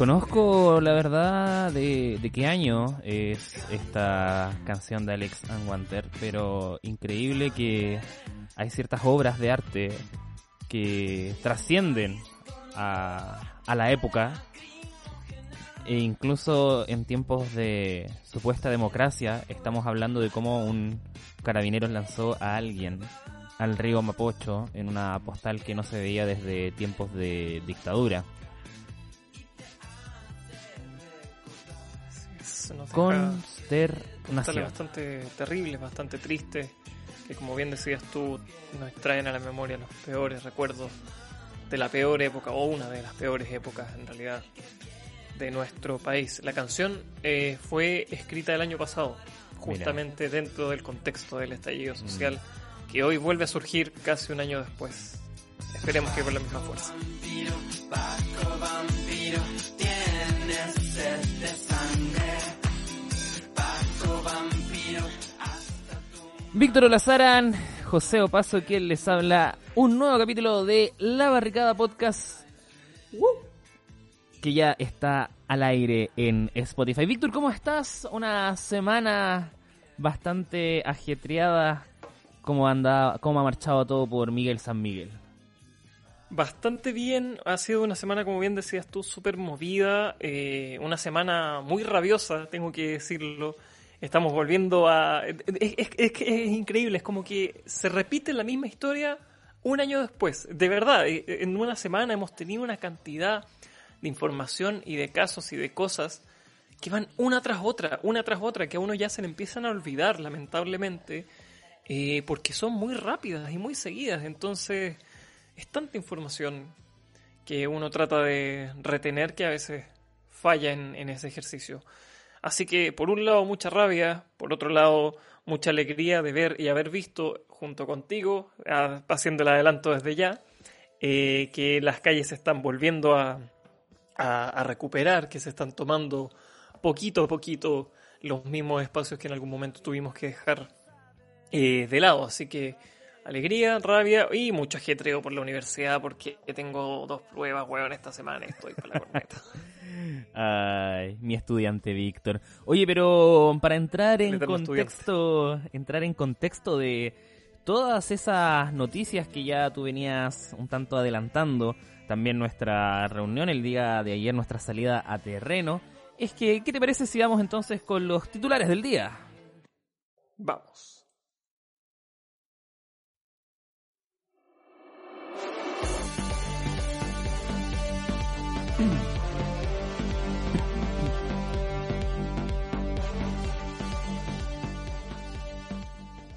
Desconozco la verdad de, de qué año es esta canción de Alex Anwanter, pero increíble que hay ciertas obras de arte que trascienden a, a la época e incluso en tiempos de supuesta democracia estamos hablando de cómo un carabinero lanzó a alguien al río Mapocho en una postal que no se veía desde tiempos de dictadura. Consternación. Bastante terrible, bastante triste, que como bien decías tú, nos traen a la memoria los peores recuerdos de la peor época, o una de las peores épocas en realidad, de nuestro país. La canción eh, fue escrita el año pasado, justamente dentro del contexto del estallido social, que hoy vuelve a surgir casi un año después. Esperemos que con la misma fuerza. vampiro, Paco vampiro, tienes Víctor Olazaran, José Opaso, quien les habla un nuevo capítulo de La Barricada Podcast. Que ya está al aire en Spotify. Víctor, ¿cómo estás? Una semana bastante ajetreada. ¿Cómo, anda, ¿Cómo ha marchado todo por Miguel San Miguel? Bastante bien, ha sido una semana, como bien decías tú, súper movida, eh, una semana muy rabiosa, tengo que decirlo. Estamos volviendo a... Es, es- es es increíble, es como que se repite la misma historia un año después. De verdad, eh, en una semana hemos tenido una cantidad de información y de casos y de cosas que van una tras otra, una tras otra, que a uno ya se le empiezan a olvidar, lamentablemente, eh, porque son muy rápidas y muy seguidas. Entonces, es tanta información que uno trata de retener que a veces falla en, en ese ejercicio. Así que, por un lado, mucha rabia, por otro lado, mucha alegría de ver y haber visto junto contigo, haciendo el adelanto desde ya, eh, que las calles se están volviendo a, a, a recuperar, que se están tomando poquito a poquito los mismos espacios que en algún momento tuvimos que dejar eh, de lado. Así que alegría, rabia y mucho ajetreo por la universidad porque tengo dos pruebas, weón, esta semana y estoy para la corneta. Ay, mi estudiante Víctor. Oye, pero para entrar en contexto, entrar en contexto de todas esas noticias que ya tú venías un tanto adelantando, también nuestra reunión el día de ayer, nuestra salida a terreno, es que, ¿qué te parece si vamos entonces con los titulares del día? Vamos.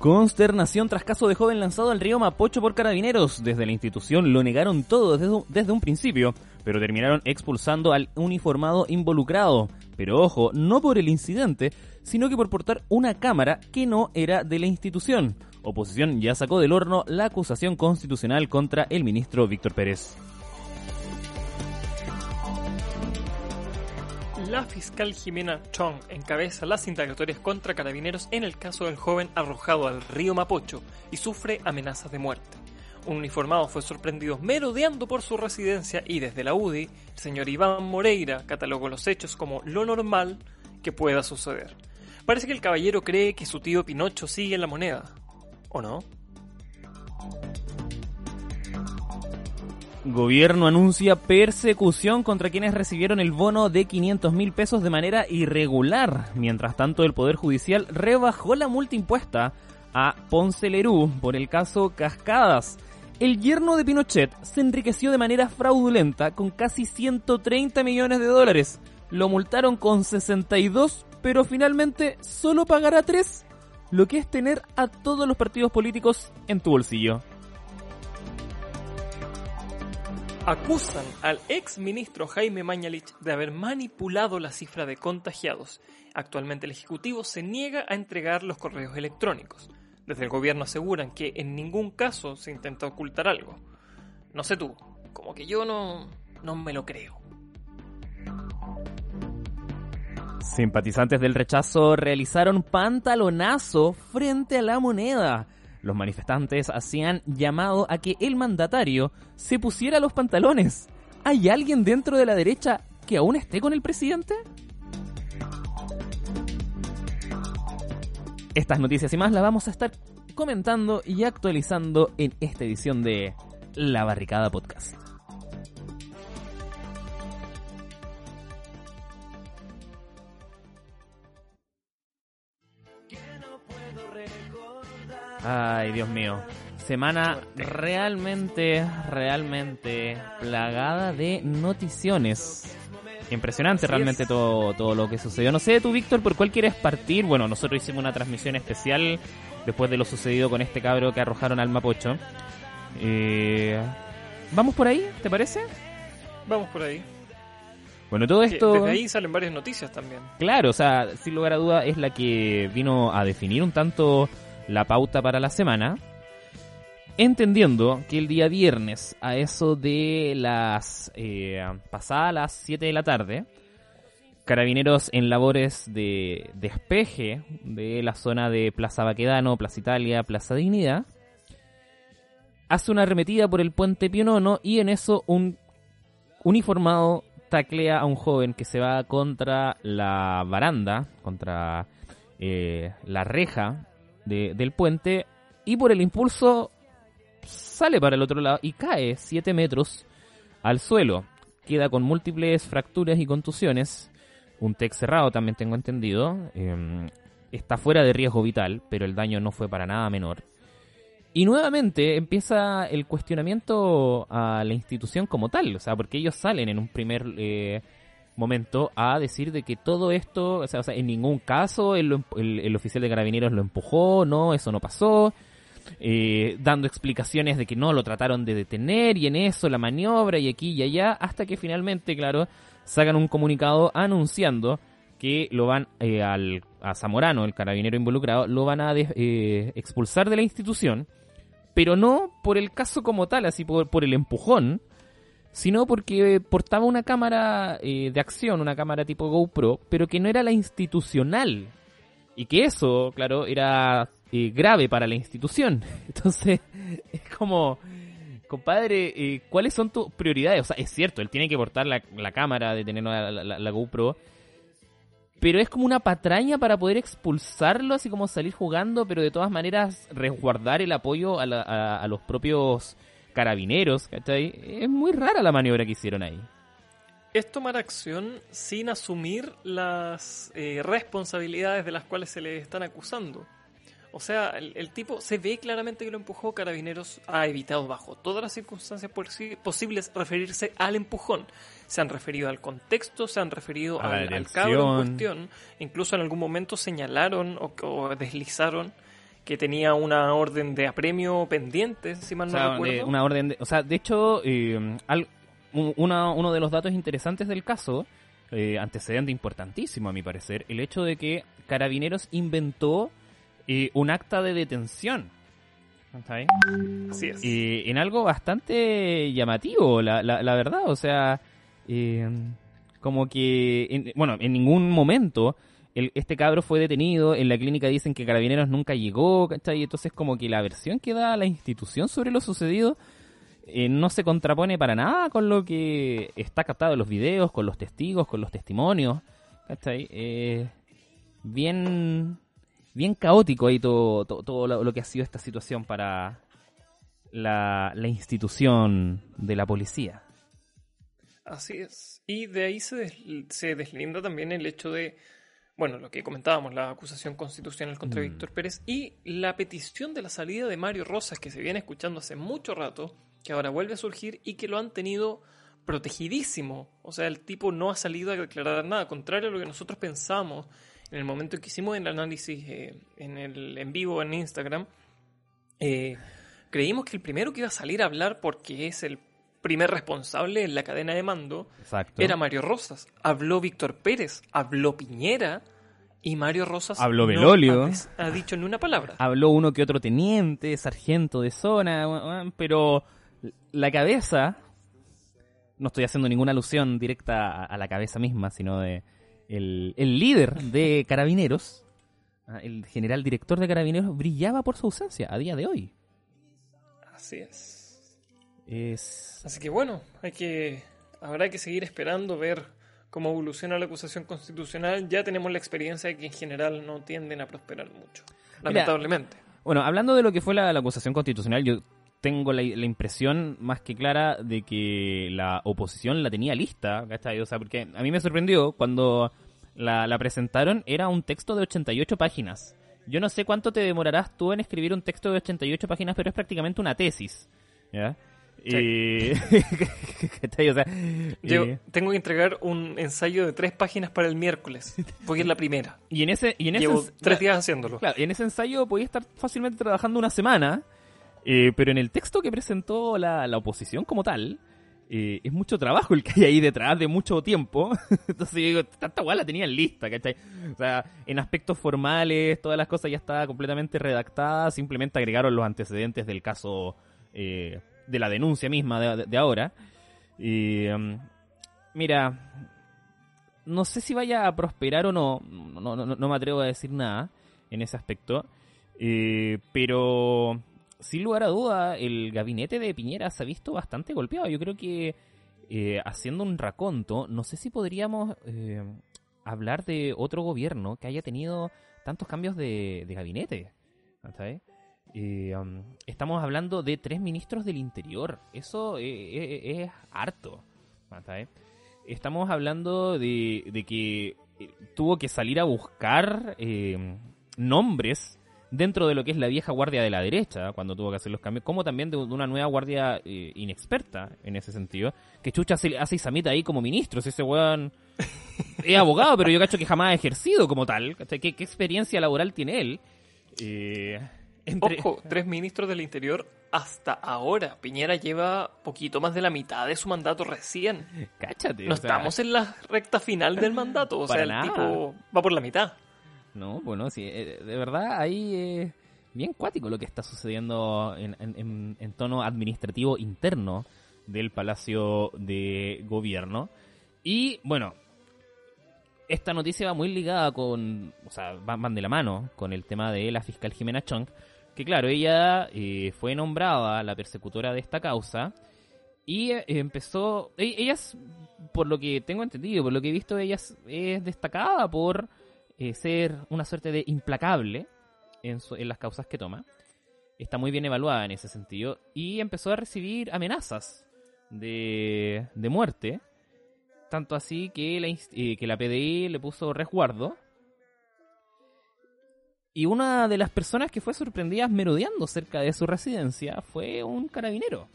Consternación tras caso de joven lanzado al río Mapocho por carabineros. Desde la institución lo negaron todo desde, desde un principio, pero terminaron expulsando al uniformado involucrado. Pero ojo, no por el incidente, sino que por portar una cámara que no era de la institución. Oposición ya sacó del horno la acusación constitucional contra el ministro Víctor Pérez. La fiscal Jimena Chong encabeza las indagatorias contra carabineros en el caso del joven arrojado al río Mapocho y sufre amenazas de muerte. Un uniformado fue sorprendido merodeando por su residencia y desde la UDI, el señor Iván Moreira catalogó los hechos como lo normal que pueda suceder. Parece que el caballero cree que su tío Pinocho sigue en la moneda. ¿O no? Gobierno anuncia persecución contra quienes recibieron el bono de 500 mil pesos de manera irregular. Mientras tanto, el Poder Judicial rebajó la multa impuesta a Ponce Lerú por el caso Cascadas. El yerno de Pinochet se enriqueció de manera fraudulenta con casi 130 millones de dólares. Lo multaron con 62, pero finalmente solo pagará 3, lo que es tener a todos los partidos políticos en tu bolsillo. Acusan al ex ministro Jaime Mañalich de haber manipulado la cifra de contagiados. Actualmente el Ejecutivo se niega a entregar los correos electrónicos. Desde el gobierno aseguran que en ningún caso se intenta ocultar algo. No sé tú, como que yo no, no me lo creo. Simpatizantes del rechazo realizaron pantalonazo frente a la moneda. Los manifestantes hacían llamado a que el mandatario se pusiera los pantalones. ¿Hay alguien dentro de la derecha que aún esté con el presidente? Estas noticias y más las vamos a estar comentando y actualizando en esta edición de La Barricada Podcast. Ay, Dios mío. Semana realmente, realmente plagada de noticiones. Impresionante realmente todo, todo lo que sucedió. No sé, tú, Víctor, ¿por cuál quieres partir? Bueno, nosotros hicimos una transmisión especial después de lo sucedido con este cabro que arrojaron al Mapocho. Eh, ¿Vamos por ahí? ¿Te parece? Vamos por ahí. Bueno, todo esto... Desde ahí salen varias noticias también. Claro, o sea, sin lugar a duda es la que vino a definir un tanto la pauta para la semana. Entendiendo que el día viernes, a eso de las eh, pasadas las 7 de la tarde, carabineros en labores de despeje de la zona de Plaza Baquedano, Plaza Italia, Plaza Dignidad, hace una arremetida por el puente Pionono y en eso un uniformado taclea a un joven que se va contra la baranda, contra eh, la reja de- del puente y por el impulso sale para el otro lado y cae 7 metros al suelo. Queda con múltiples fracturas y contusiones. Un TEC cerrado también tengo entendido. Eh, está fuera de riesgo vital, pero el daño no fue para nada menor. Y nuevamente empieza el cuestionamiento a la institución como tal, o sea, porque ellos salen en un primer eh, momento a decir de que todo esto, o sea, o sea, en ningún caso el, el- el oficial de carabineros lo empujó, no, eso no pasó, eh, dando explicaciones de que no lo trataron de detener y en eso la maniobra y aquí y allá, hasta que finalmente, claro, sacan un comunicado anunciando que lo van eh, al, a Zamorano, el carabinero involucrado, lo van a des- eh, expulsar de la institución, pero no por el caso como tal, así por, por el empujón, sino porque portaba una cámara eh, de acción, una cámara tipo GoPro, pero que no era la institucional. Y que eso, claro, era eh, grave para la institución. Entonces, es como, compadre, eh, ¿cuáles son tus prioridades? O sea, es cierto, él tiene que portar la, la cámara de tener la, la- GoPro, pero es como una patraña para poder expulsarlo, así como salir jugando, pero de todas maneras resguardar el apoyo a, a- a los propios carabineros, ¿cachai? Es muy rara la maniobra que hicieron ahí. Es tomar acción sin asumir las eh, responsabilidades de las cuales se le están acusando. O sea, el, el tipo se ve claramente que lo empujó, Carabineros ha evitado bajo todas las circunstancias posi- posibles referirse al empujón. Se han referido al contexto, se han referido al, al cabro en cuestión, incluso en algún momento señalaron o, o deslizaron que tenía una orden de apremio pendiente, si mal O no sea, recuerdo. de- una orden de, o sea, de hecho, eh, al- una- uno de los datos interesantes del caso, eh, antecedente importantísimo a mi parecer, el hecho de que Carabineros inventó eh, un acta de detención. ¿Está ahí? Así es. En algo bastante llamativo, la, la, la verdad. O sea, como que, en- bueno, en ningún momento este cabro fue detenido. En la clínica dicen que Carabineros nunca llegó, ¿cachai? Entonces, como que la versión que da la institución sobre lo sucedido eh, no se contrapone para nada con lo que está captado en los videos, con los testigos, con los testimonios, ¿cachai? Eh, bien bien caótico ahí todo, todo, lo que ha sido esta situación para la, la institución de la policía. Así es. Y de ahí se, des- se deslinda también el hecho de, bueno, lo que comentábamos, la acusación constitucional contra Mm. Víctor Pérez y la petición de la salida de Mario Rosas, que se viene escuchando hace mucho rato, que ahora vuelve a surgir y que lo han tenido protegidísimo. O sea, el tipo no ha salido a declarar nada, contrario a lo que nosotros pensamos en el momento en que hicimos el análisis eh, en el en vivo en Instagram. eh, creímos que el primero que iba a salir a hablar porque es el primer responsable en la cadena de mando Exacto. era Mario Rosas. Habló Víctor Pérez, habló Piñera y Mario Rosas Habló no Belolio. ha, ha dicho ni una palabra. Habló uno que otro teniente, sargento de zona, pero la cabeza, no estoy haciendo ninguna alusión directa a, a la cabeza misma, sino de el, el líder de carabineros, ah, el general director de carabineros, brillaba por su ausencia a día de hoy. Así es. Es Así que bueno, hay que habrá que seguir esperando ver cómo evoluciona la acusación constitucional. Ya tenemos la experiencia de que en general no tienden a prosperar mucho, lamentablemente. Bueno, hablando de lo que fue la, la acusación constitucional, yo tengo la, la impresión más que clara de que la oposición la tenía lista, ¿cachai? O sea, porque a mí me sorprendió cuando la, la presentaron, era un texto de 88 páginas. Yo no sé cuánto te demorarás tú en escribir un texto de 88 páginas, pero es prácticamente una tesis, ¿ya? Sí. Y- ¿cachai? O sea, Yo tengo que entregar un ensayo de tres páginas para el miércoles, porque es la primera. y en ese... Y en ese Llevo tres días haciéndolo. Claro, en ese ensayo podía estar fácilmente trabajando una semana, eh, pero en el texto que presentó la, la oposición como tal, eh, es mucho trabajo el que hay ahí detrás de mucho tiempo. Entonces yo digo, tanta guay la tenían lista, ¿cachai? O sea, en aspectos formales, todas las cosas ya estaban completamente redactadas, simplemente agregaron los antecedentes del caso eh, de la denuncia misma de, de- ahora. Y, um, mira, no sé si vaya a prosperar o no, no, no, no me atrevo a decir nada en ese aspecto, eh, pero sin lugar a duda el gabinete de Piñera se ha visto bastante golpeado. Yo creo que eh, haciendo un raconto, no sé si podríamos eh, hablar de otro gobierno que haya tenido tantos cambios de, de gabinete. ¿cachai? Eh, um, estamos hablando de tres ministros del interior. Eso eh, eh, es harto. Estamos hablando de, de que eh, tuvo que salir a buscar nombres dentro de lo que es la vieja guardia de la derecha, cuando tuvo que hacer los cambios, como también de, una nueva guardia eh, inexperta en ese sentido, que Chucha hace, hace Isamita ahí como ministro, si ese weón es abogado, pero yo cacho que jamás ha ejercido como tal. ¿Qué, qué experiencia laboral tiene él? Eh, entre- Ojo, tres ministros del Interior hasta ahora. Piñera lleva poquito más de la mitad de su mandato recién. Cáchate. No o sea, estamos en la recta final del mandato. O sea, el nada. tipo va por la mitad. No, bueno, sí, eh, de verdad ahí es bien cuático lo que está sucediendo en, en- en- tono administrativo interno del Palacio de Gobierno. Y bueno, esta noticia va muy ligada con, o sea, van de la mano con el tema de la fiscal Jimena Chong, que claro, ella eh, fue nombrada la persecutora de esta causa y eh, empezó, e- ella es, por lo que tengo entendido, por lo que he visto, ella es, es destacada por eh, ser una suerte de implacable en, su- en las causas que toma. Está muy bien evaluada en ese sentido. Y empezó a recibir amenazas de, de muerte. Tanto así que la, eh, que la PDI le puso resguardo. Y una de las personas que fue sorprendida merodeando cerca de su residencia fue un carabinero.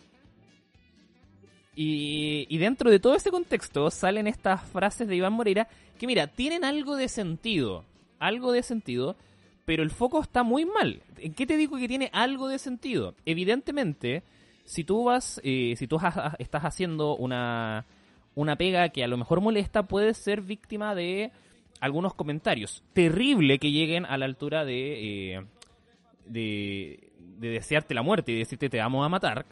Y, y dentro de todo ese contexto salen estas frases de Iván Moreira que, mira, tienen algo de sentido. Algo de sentido. pero el foco está muy mal. ¿En qué te digo que tiene algo de sentido? Evidentemente, si tú vas, eh, si tú estás haciendo una, una pega que a lo mejor molesta, puedes ser víctima de algunos comentarios. Terrible que lleguen a la altura de, eh, de, de desearte la muerte y decirte te vamos a matar.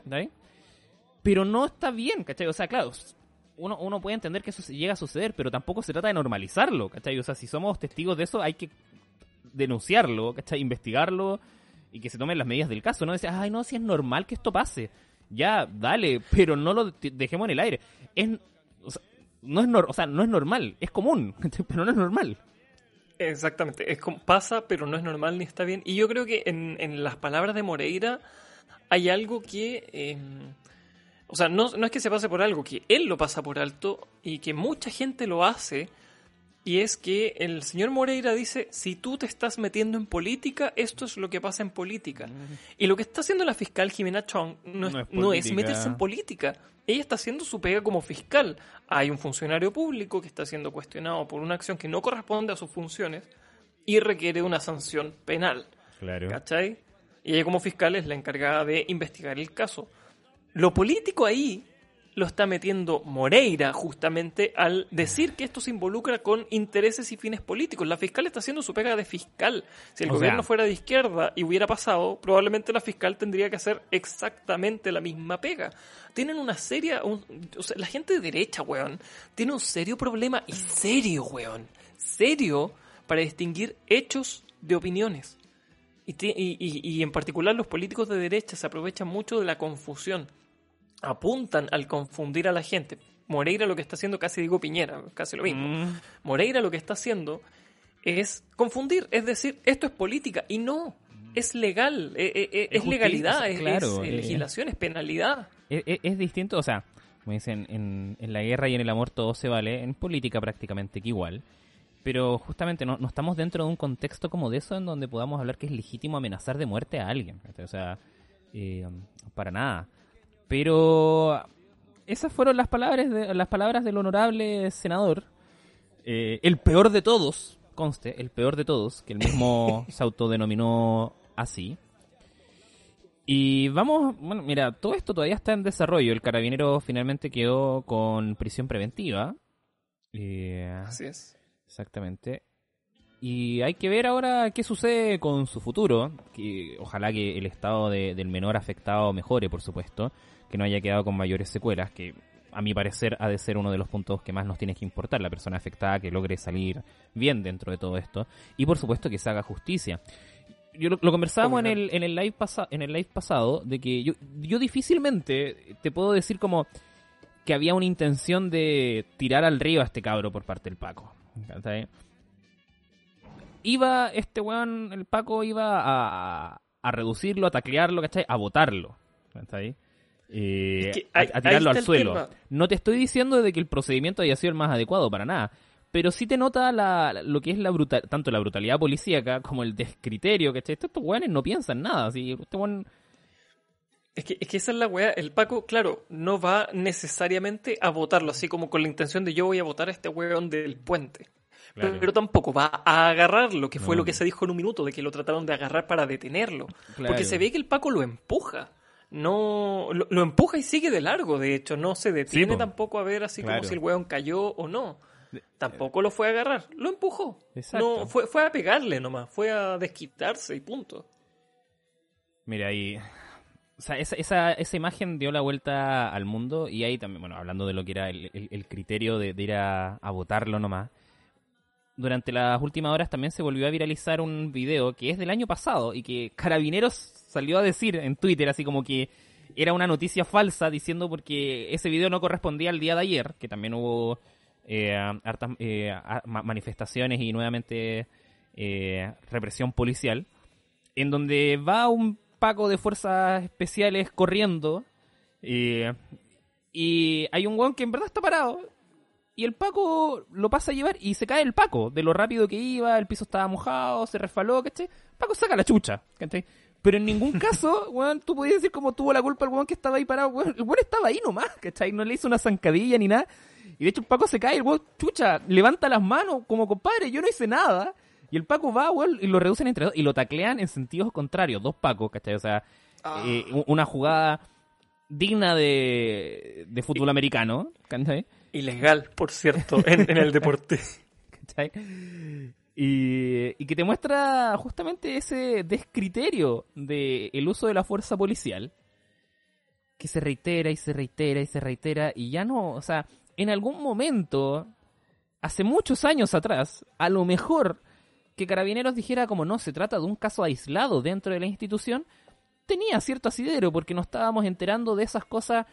Pero no está bien, ¿cachai? O sea, claro, uno, uno puede entender que eso llega a suceder, pero tampoco se trata de normalizarlo, ¿cachai? O sea, si somos testigos de eso, hay que denunciarlo, ¿cachai? Investigarlo y que se tomen las medidas del caso, ¿no? Decir, ay, no, si es normal que esto pase. Ya, dale, pero no lo de- dejemos en el aire. Es, o no es, nor- o sea, no es normal, es común, pero no es normal. Exactamente, es como pasa, pero no es normal ni está bien. Y yo creo que en, en las palabras de Moreira hay algo que, eh, o sea, no, no es que se pase por algo, que él lo pasa por alto y que mucha gente lo hace. Y es que el señor Moreira dice, si tú te estás metiendo en política, esto es lo que pasa en política. Y lo que está haciendo la fiscal Jimena Chong no es, No es no es política. meterse en política. Ella está haciendo su pega como fiscal. Hay un funcionario público que está siendo cuestionado por una acción que no corresponde a sus funciones y requiere una sanción penal. Claro. ¿Cachai? Y ella como fiscal es la encargada de investigar el caso. Lo político ahí lo está metiendo Moreira justamente al decir que esto se involucra con intereses y fines políticos. La fiscal está haciendo su pega de fiscal. Si el O gobierno sea- fuera de izquierda y hubiera pasado, probablemente la fiscal tendría que hacer exactamente la misma pega. Tienen una seria... un- o sea, la gente de derecha, weón, tiene un serio problema, y serio, weón, serio, para distinguir hechos de opiniones. Y- y- y en particular los políticos de derecha se aprovechan mucho de la confusión. Apuntan al confundir a la gente. Moreira lo que está haciendo, casi digo Piñera, casi lo mismo. Mm, Moreira lo que está haciendo es confundir, es decir, esto es política y no, es legal, eh, eh, eh, Es es, legalidad, es, claro, es, eh, legislación, es penalidad. es, distinto, o sea, como dicen, en, en la guerra y en el amor todo se vale, en política prácticamente que igual. Pero justamente no, no estamos dentro de un contexto como de eso en donde podamos hablar que es legítimo amenazar de muerte a alguien. O sea, eh, para nada. Pero esas fueron las palabras, de, las palabras del honorable senador. Eh, el peor de todos, conste, el peor de todos, que el mismo se autodenominó así. Y vamos, bueno, mira, todo esto todavía está en desarrollo. El carabinero finalmente quedó con prisión preventiva. Eh, Así es. Exactamente. Y hay que ver ahora qué sucede con su futuro. Que ojalá que el estado de- del menor afectado mejore, por supuesto. Que no haya quedado con mayores secuelas. Que a mi parecer ha de ser uno de los puntos que más nos tiene que importar. La persona afectada que logre salir bien dentro de todo esto. Y por supuesto que se haga justicia. Yo lo, lo conversábamos en el, en el live pasa, en el live pasado de que yo, yo difícilmente te puedo decir como que había una intención de tirar al río a este cabro por parte del Paco. ¿cachai? Iba, este weón, el Paco iba a, a reducirlo, a taclearlo, ¿cachai? A botarlo. ¿cachai? Eh, Es que a- tirarlo al el suelo. tema. No te estoy diciendo de que el procedimiento haya sido el más adecuado para nada. Pero sí te nota la, lo que es la brutal, tanto la brutalidad policíaca como el descriterio, ¿cachai? Estos, weones no piensan nada. Así, este Es que, es que esa es la weá. El Paco, claro, no va necesariamente a votarlo, así como con la intención de yo voy a votar a este weón del puente. Claro. Pero, pero tampoco va a agarrarlo, que fue No. lo que se dijo en un minuto, de que lo trataron de agarrar para detenerlo. Claro. Porque se ve que el Paco lo empuja. No, lo, lo empuja y sigue de largo, de hecho, no se detiene po. tampoco a ver así Claro. como si el weón cayó o no. Tampoco lo fue a agarrar, lo empujó. Exacto. No, fue, fue a pegarle nomás, fue a desquitarse y punto. Mira, ahí. O sea, esa, esa, esa imagen dio la vuelta al mundo y ahí también, bueno, hablando de lo que era el, el- el criterio de, de ir a, a votarlo nomás. Durante las últimas horas también se volvió a viralizar un video que es del año pasado y que Carabineros salió a decir en Twitter así como que era una noticia falsa diciendo porque ese video no correspondía al día de ayer, que también hubo eh, hartas eh, manifestaciones y nuevamente eh, represión policial en donde va un Paco de fuerzas especiales corriendo eh, y hay un weón que en verdad está parado y el Paco lo pasa a llevar y se cae el Paco de lo rápido que iba, el piso estaba mojado, se resbaló, ¿cachai? Paco saca la chucha, ¿cachai? Pero en ningún caso, weón, tú podías decir como tuvo la culpa el weón que estaba ahí parado, weón. El weón estaba ahí nomás, ¿cachai? No le hizo una zancadilla ni nada. Y de hecho el Paco se cae, el weón, chucha, levanta las manos como compadre, yo no hice nada. Y el Paco va, weón, y lo reducen entre dos y lo taclean en sentidos contrarios. Dos Pacos, ¿cachai? O sea, Ah. eh, una jugada digna de, de fútbol americano, ¿cachai? Ilegal, por cierto, en, en el deporte. ¿cachai? Y, y que te muestra justamente ese descriterio del el uso de la fuerza policial que se reitera y se reitera y se reitera y ya no, o sea, en algún momento, hace muchos años atrás, a lo mejor que Carabineros dijera como no, se trata de un caso aislado dentro de la institución, tenía cierto asidero porque nos estábamos enterando de esas cosas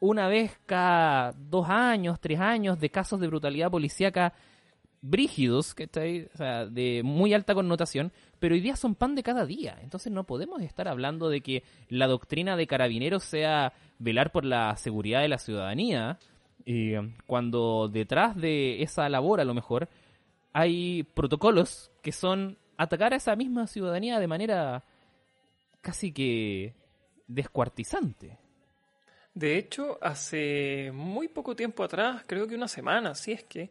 una vez cada dos años, tres años, de casos de brutalidad policíaca brígidos, ¿cachai? O sea, de muy alta connotación, pero hoy día son pan de cada día. Entonces no podemos estar hablando de que la doctrina de carabineros sea velar por la seguridad de la ciudadanía, y eh, cuando detrás de esa labor a lo mejor hay protocolos que son atacar a esa misma ciudadanía de manera casi que descuartizante. De hecho, hace muy poco tiempo atrás, creo que una semana, si es que,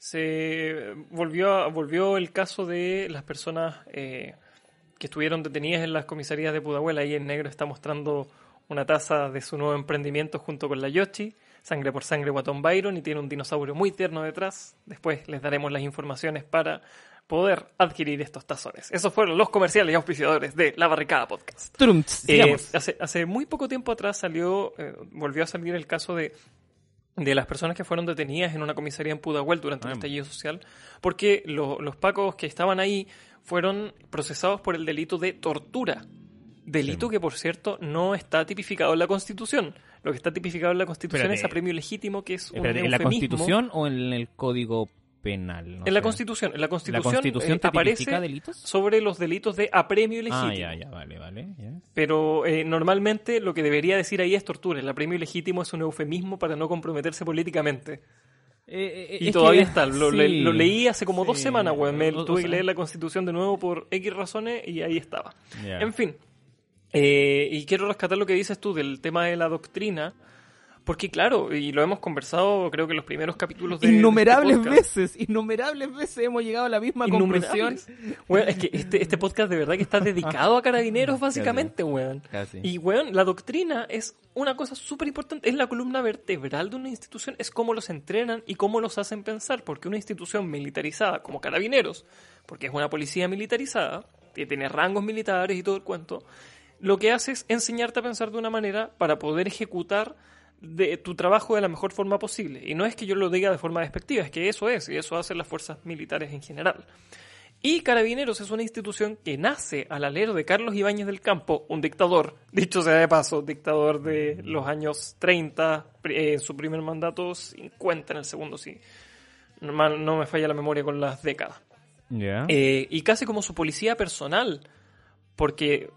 se volvió, volvió el caso de las personas eh, que estuvieron detenidas en las comisarías de Pudahuel. Ahí en negro está mostrando una taza de su nuevo emprendimiento junto con la Yoshi, Sangre por Sangre Guatón Byron, y tiene un dinosaurio muy tierno detrás. Después les daremos las informaciones para poder adquirir estos tazones. Esos fueron los comerciales y auspiciadores de La Barricada Podcast. Trunts, Eh, hace, hace muy poco tiempo atrás salió, eh, volvió a salir el caso de, de las personas que fueron detenidas en una comisaría en Pudahuel durante el estallido social, porque lo- los pacos que estaban ahí fueron procesados por el delito de tortura. Delito Sí. que, por cierto, no está tipificado en la Constitución. Lo que está tipificado en la Constitución Espérate. es apremio legítimo, que es un Espérate, ¿En la. Constitución o en el Código Penal? No en la. Constitución. En la ¿La Constitución, Constitución eh, te aparece delitos? sobre los delitos de apremio legítimo. Ah, ya, ya, vale, vale. Pero eh, normalmente lo que debería decir ahí es tortura. El apremio ilegítimo es un eufemismo para no comprometerse políticamente. Eh, Y todavía está. Lo, sí, le- lo leí hace como dos semanas, weón. Me O- o tuve que leer la constitución de nuevo por X razones y ahí estaba. En fin. Eh, y quiero rescatar lo que dices tú del tema de la doctrina. Porque claro, y lo hemos conversado creo que en los primeros capítulos de... de este Innumerables veces, innumerables veces hemos llegado a la misma conclusión. Weón, es que este, este podcast de verdad que está dedicado a carabineros básicamente, weón. Y, weón, la doctrina es una cosa súper importante. Es la columna vertebral de una institución. Es cómo los entrenan y cómo los hacen pensar. Porque una institución militarizada como carabineros, porque es una policía militarizada, que tiene rangos militares y todo el cuento, lo que hace es enseñarte a pensar de una manera para poder ejecutar de tu trabajo de la mejor forma posible. Y no es que yo lo diga de forma despectiva, es que eso es, y eso hacen las fuerzas militares en general. Y Carabineros es una institución que nace al alero de Carlos Ibáñez del Campo, un dictador, dicho sea de paso, dictador de los años 30, pri- eh, en su primer mandato 50 en el segundo, sí. No, no me falla la memoria con las décadas. Eh, y casi como su policía personal, porque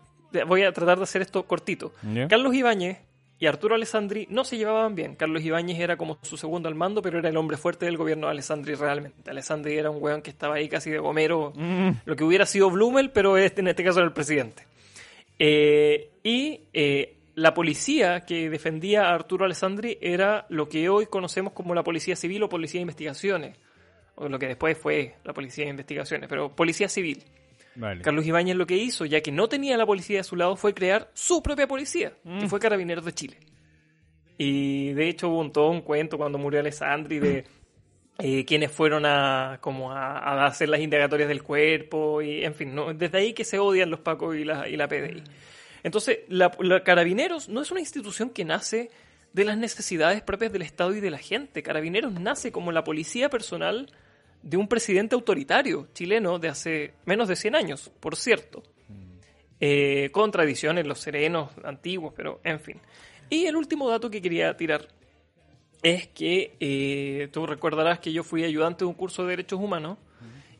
voy a tratar de hacer esto cortito. Carlos Ibáñez y Arturo Alessandri no se llevaban bien. Carlos Ibáñez era como su segundo al mando, pero era el hombre fuerte del gobierno de Alessandri realmente. Alessandri era un weón que estaba ahí casi de gomero, Mm, lo que hubiera sido Blumel, pero este, en este caso era el presidente. Eh, y eh, la policía que defendía a Arturo Alessandri era lo que hoy conocemos como la policía civil o policía de investigaciones, o lo que después fue la policía de investigaciones, pero policía civil. Vale. Carlos Ibáñez lo que hizo, ya que no tenía la policía de su lado, fue crear su propia policía, Mm. que fue Carabineros de Chile. Y de hecho hubo un, todo un cuento cuando murió Alessandri de eh, quienes fueron a como a, a hacer las indagatorias del cuerpo y en fin, ¿no? desde ahí que se odian los Pacos y la, y la PDI. Entonces, la, la Carabineros no es una institución que nace de las necesidades propias del Estado y de la gente. Carabineros nace como la policía personal de un presidente autoritario chileno de hace menos de 100 años, por cierto. Eh, con tradiciones, los serenos antiguos, pero en fin. Y el último dato que quería tirar es que eh, tú recordarás que yo fui ayudante de un curso de derechos humanos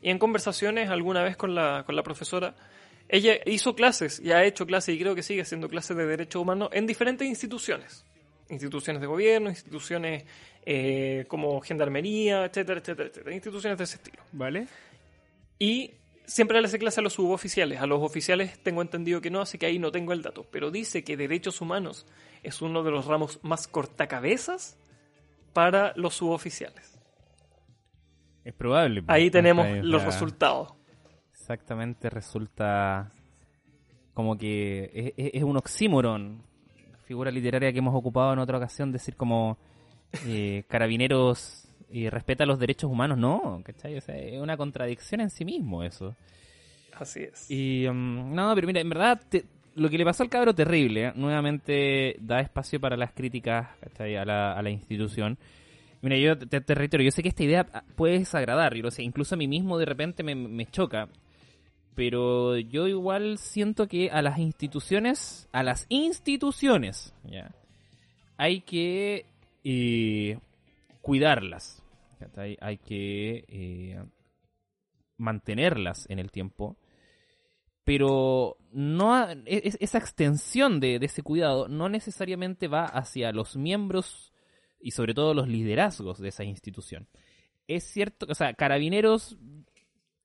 y en conversaciones alguna vez con la, con la profesora, ella hizo clases y ha hecho clases y creo que sigue haciendo clases de derechos humanos en diferentes instituciones. Instituciones de gobierno, instituciones eh, como gendarmería, etcétera, etcétera, etcétera. Instituciones de ese estilo. Vale. Y siempre le hace clase a los suboficiales. A los oficiales tengo entendido que no, así que ahí no tengo el dato. Pero dice que derechos humanos es uno de los ramos más cortacabezas para los suboficiales. Es probable. pues. Ahí tenemos Ahí, los resultados. exactamente resulta como que es, es- es un oxímoron, figura literaria que hemos ocupado en otra ocasión, decir como eh, carabineros y respeta los derechos humanos, no, ¿cachai? O sea, es una contradicción en sí mismo eso. Así es. Y um, no, pero mira, en verdad te- lo que le pasó al cabro terrible, ¿eh? nuevamente da espacio para las críticas ¿cachai? A, la, a la institución. Mira, yo te, te reitero, yo sé que esta idea puede desagradar, y lo sé, incluso a mí mismo de repente me, me choca, pero yo igual siento que a las instituciones, a las instituciones, ya, hay que eh, cuidarlas, hay que eh, mantenerlas en el tiempo, pero no ha- es- esa extensión de, de ese cuidado no necesariamente va hacia los miembros y sobre todo los liderazgos de esa institución. Es cierto, o sea, carabineros,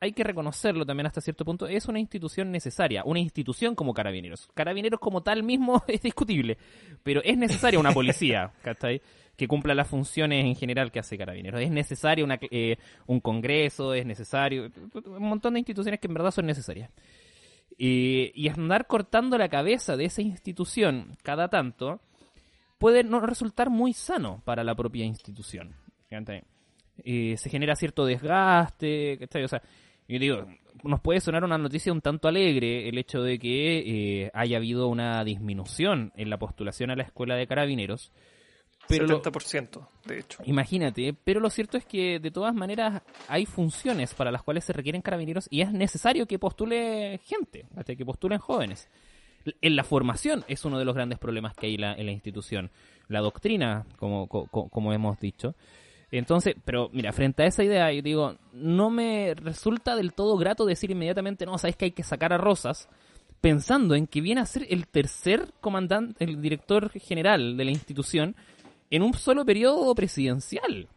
hay que reconocerlo también hasta cierto punto, es una institución necesaria, una institución como carabineros. Carabineros como tal mismo es discutible, pero es necesaria una policía, ¿cachai? Que cumpla las funciones en general que hace carabineros. Es necesario una, eh, un congreso, es necesario un montón de instituciones que en verdad son necesarias. Eh, y andar cortando la cabeza de esa institución cada tanto puede no resultar muy sano para la propia institución. Eh, se genera cierto desgaste, ¿cachai? O sea, yo digo, nos puede sonar una noticia un tanto alegre el hecho de que eh, haya habido una disminución en la postulación a la escuela de carabineros. Pero lo- 70%, de hecho. Imagínate, pero lo cierto es que de todas maneras hay funciones para las cuales se requieren carabineros y es necesario que postule gente, ¿cachai? que postulen jóvenes. En la formación es uno de los grandes problemas que hay la- en la institución. La doctrina, como, co- co- como hemos dicho. Entonces, pero mira, frente a esa idea, yo digo, no me resulta del todo grato decir inmediatamente, no, sabes que hay que sacar a Rosas, pensando en que viene a ser el tercer comandante, el director general de la institución, en un solo periodo presidencial.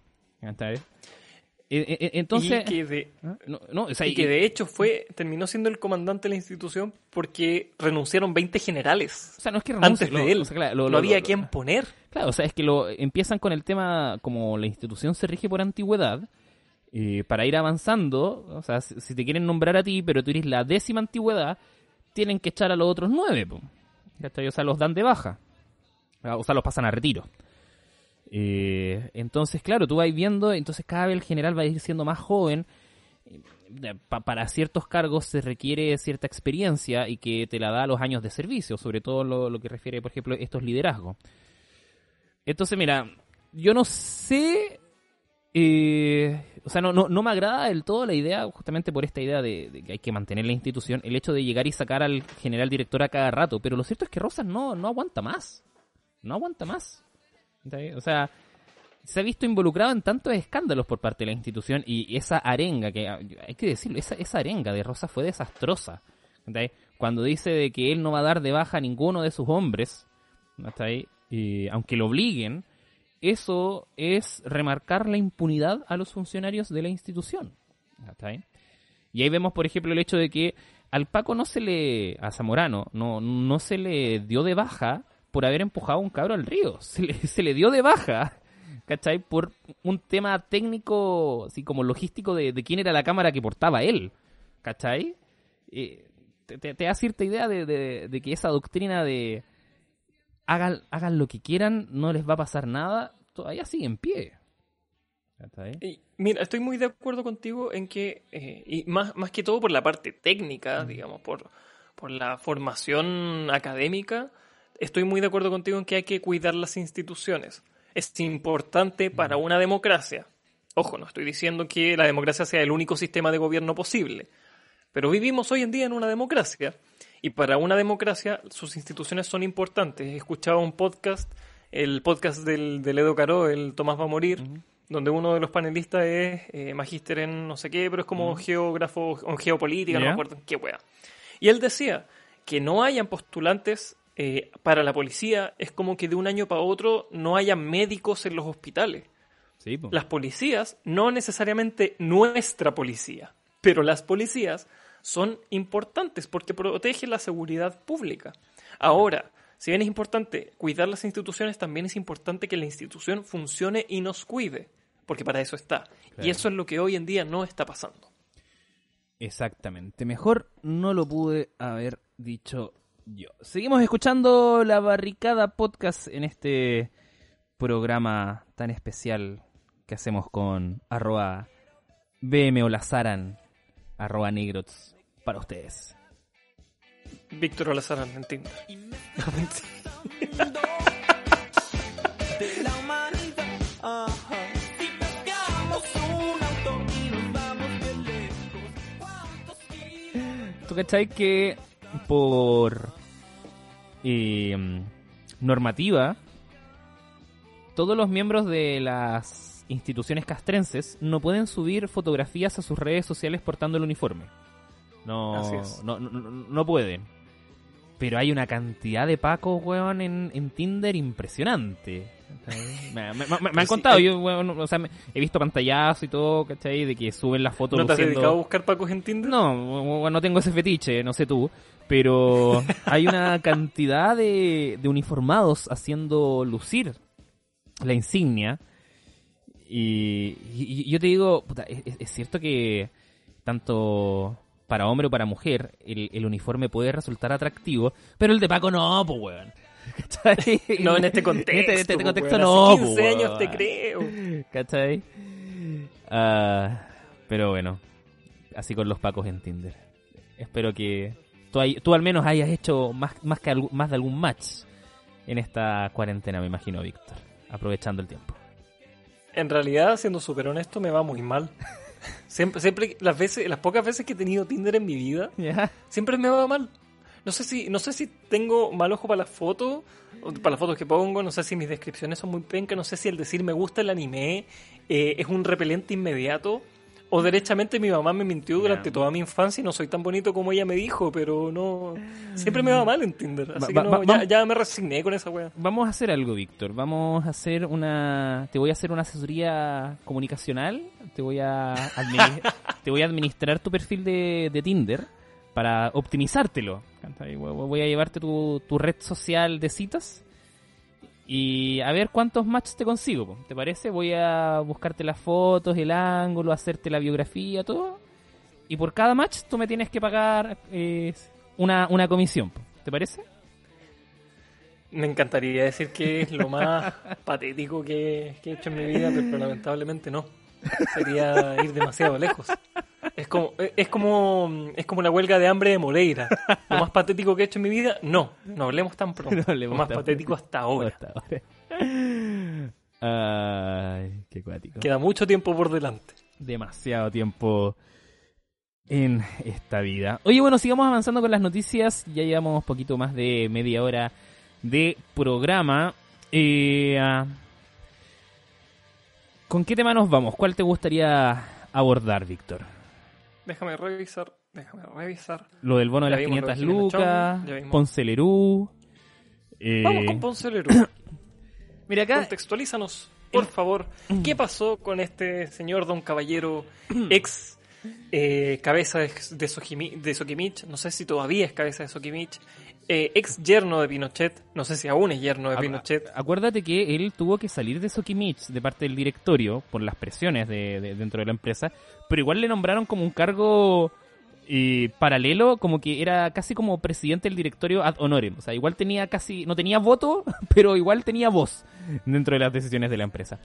Eh, eh, eh, Entonces, y que de, no, no, o sea, y que de hecho fue terminó siendo el comandante de la institución porque renunciaron 20 generales o sea, no es que renuncie, antes de lo- él. o sea, claro, lo- no había quien poner. Claro, o sea, es que lo empiezan con el tema, como la institución se rige por antigüedad, eh, para ir avanzando, o sea, si, te quieren nombrar a ti, pero tú eres la décima antigüedad, tienen que echar a los otros nueve, po. O sea, los dan de baja. Ah, O sea, los pasan a retiro. Eh, entonces, claro, tú vas viendo, entonces cada vez el general va a ir siendo más joven. Eh, pa- para ciertos cargos se requiere cierta experiencia y que te la da los años de servicio, sobre todo lo, que refiere, por ejemplo, estos liderazgos. Entonces, mira, yo no sé. eh, o sea, no, no, no me agrada del todo la idea, justamente por esta idea de, de que hay que mantener la institución, el hecho de llegar y sacar al general director a cada rato. Pero lo cierto es que Rosas no, no aguanta más. No aguanta más. O sea, se ha visto involucrado en tantos escándalos por parte de la institución y esa arenga, que ah, hay que decirlo, esa, arenga de Rosas fue desastrosa. ¿Está bien? Cuando dice de que él no va a dar de baja a ninguno de sus hombres, aunque lo obliguen, eso es remarcar la impunidad a los funcionarios de la institución. Y ahí vemos, por ejemplo, el hecho de que al Paco no se le, a Zamorano, no, no se le dio de baja por haber empujado a un cabro al río. Se le, se le dio de baja, ¿cachai? Por un tema técnico, así como logístico de, de quién era la cámara que portaba él, ¿cachai? Eh, te, te- te da cierta idea de, de- de que esa doctrina de hagan, hagan lo que quieran, no les va a pasar nada, todavía sigue en pie. Y, mira, estoy muy de acuerdo contigo en que, eh, y más, más que todo por la parte técnica, digamos, por, por la formación académica, estoy muy de acuerdo contigo en que hay que cuidar las instituciones. Es importante para una democracia. Ojo, no estoy diciendo que la democracia sea el único sistema de gobierno posible, pero vivimos hoy en día en una democracia y para una democracia sus instituciones son importantes. He escuchado un podcast, el podcast del, del Edo Caro, el Tomás va a morir, donde uno de los panelistas es eh, magíster en no sé qué, pero es como geógrafo o geopolítica, no me acuerdo en qué wea. Y él decía que no hayan postulantes eh, para la policía es como que de un año para otro no haya médicos en los hospitales. Sí. Las policías, no necesariamente nuestra policía, pero las policías son importantes porque protegen la seguridad pública. Ahora, si bien es importante cuidar las instituciones, también es importante que la institución funcione y nos cuide, porque para eso está. Claro. Y eso es lo que hoy en día no está pasando. Exactamente. Mejor no lo pude haber dicho yo. Seguimos escuchando la barricada podcast en este programa tan especial que hacemos con arroba BM Olazaran, arroba Negrots para ustedes. Víctor Olazarán en Tinder. ¿Tú cachai que por eh, normativa todos los miembros de las instituciones castrenses no pueden subir fotografías a sus redes sociales portando el uniforme? No, no, no, no- pueden. Pero hay una cantidad de pacos, weón, en, en Tinder impresionante. Me, me- me- me han sí, contado, hay- yo, weón, o sea, me- he visto pantallazos y todo, ¿cachai? De que suben las fotos ¿No te has luciendo- dedicado a buscar pacos en Tinder? no, no tengo ese fetiche, no sé tú, pero hay una cantidad de, de uniformados haciendo lucir la insignia. Y, y- y yo te digo, puta, es, cierto que tanto para hombre o para mujer el, el uniforme puede resultar atractivo, pero el de Paco no, pues weón. ¿Cachai? No, en este contexto. En este, este contexto weón. no, Hace po, 15 años te creo. ¿Cachai? Ah, pero bueno, así con los pacos en Tinder. Espero que tú, hay- tú al menos hayas hecho más, más, que más de algún match en esta cuarentena, me imagino, Víctor. Aprovechando el tiempo. En realidad, siendo súper honesto, me va muy mal. Siempre, siempre, las veces, las pocas veces que he tenido Tinder en mi vida, siempre me va mal. No sé si, no sé si tengo mal ojo para las fotos, para las fotos que pongo, no sé si mis descripciones son muy pencas, no sé si el decir me gusta el anime eh, es un repelente inmediato, o derechamente mi mamá me mintió durante toda mi infancia y no soy tan bonito como ella me dijo, pero no. Siempre me va mal en Tinder, así Va- que no, va- ya, ya me resigné con esa wea. Vamos a hacer algo, Víctor. Vamos a hacer una. Te voy a hacer una asesoría comunicacional. Te voy a, te voy a administrar tu perfil de, de Tinder para optimizártelo. voy a llevarte tu, tu red social de citas y a ver cuántos matches te consigo. ¿Te parece? Voy a buscarte las fotos, el ángulo, hacerte la biografía, todo. Y por cada match tú me tienes que pagar eh, una, una comisión. ¿Te parece? Me encantaría decir que es lo más patético que, que he hecho en mi vida, pero lamentablemente no. Sería ir demasiado lejos. Es como, es como, es como la huelga de hambre de Moreira. Lo más patético que he hecho en mi vida, no. No hablemos tan pronto. No hablemos lo más tan patético hasta ahora. Hasta ahora. Ay, qué cuático. Queda mucho tiempo por delante. Demasiado tiempo en esta vida. Oye, bueno, sigamos avanzando con las noticias. Ya llevamos poquito más de media hora de programa. Eh, ah, ¿Con qué tema nos vamos? ¿Cuál te gustaría abordar, Víctor? Déjame revisar, déjame revisar. Lo del bono de Ya las vimos lo de 500 Jimena lucas, Chong, ya vimos. Ponce Lerú. eh, Vamos con Ponce Lerú. Mira acá, Contextualízanos, por favor. ¿Qué pasó con este señor Don Caballero, ex eh, cabeza de, Sojimi- de Sokimich? No sé si todavía es cabeza de Sokimich. Eh, ex yerno de Pinochet. No sé si aún es yerno de Pinochet. Acuérdate que él tuvo que salir de Sokimich de parte del directorio por las presiones de, de- dentro de la empresa, pero igual le nombraron como un cargo eh, paralelo, como que era casi como presidente del directorio ad honorem. O sea, igual tenía casi, no tenía voto, pero igual tenía voz dentro de las decisiones de la empresa.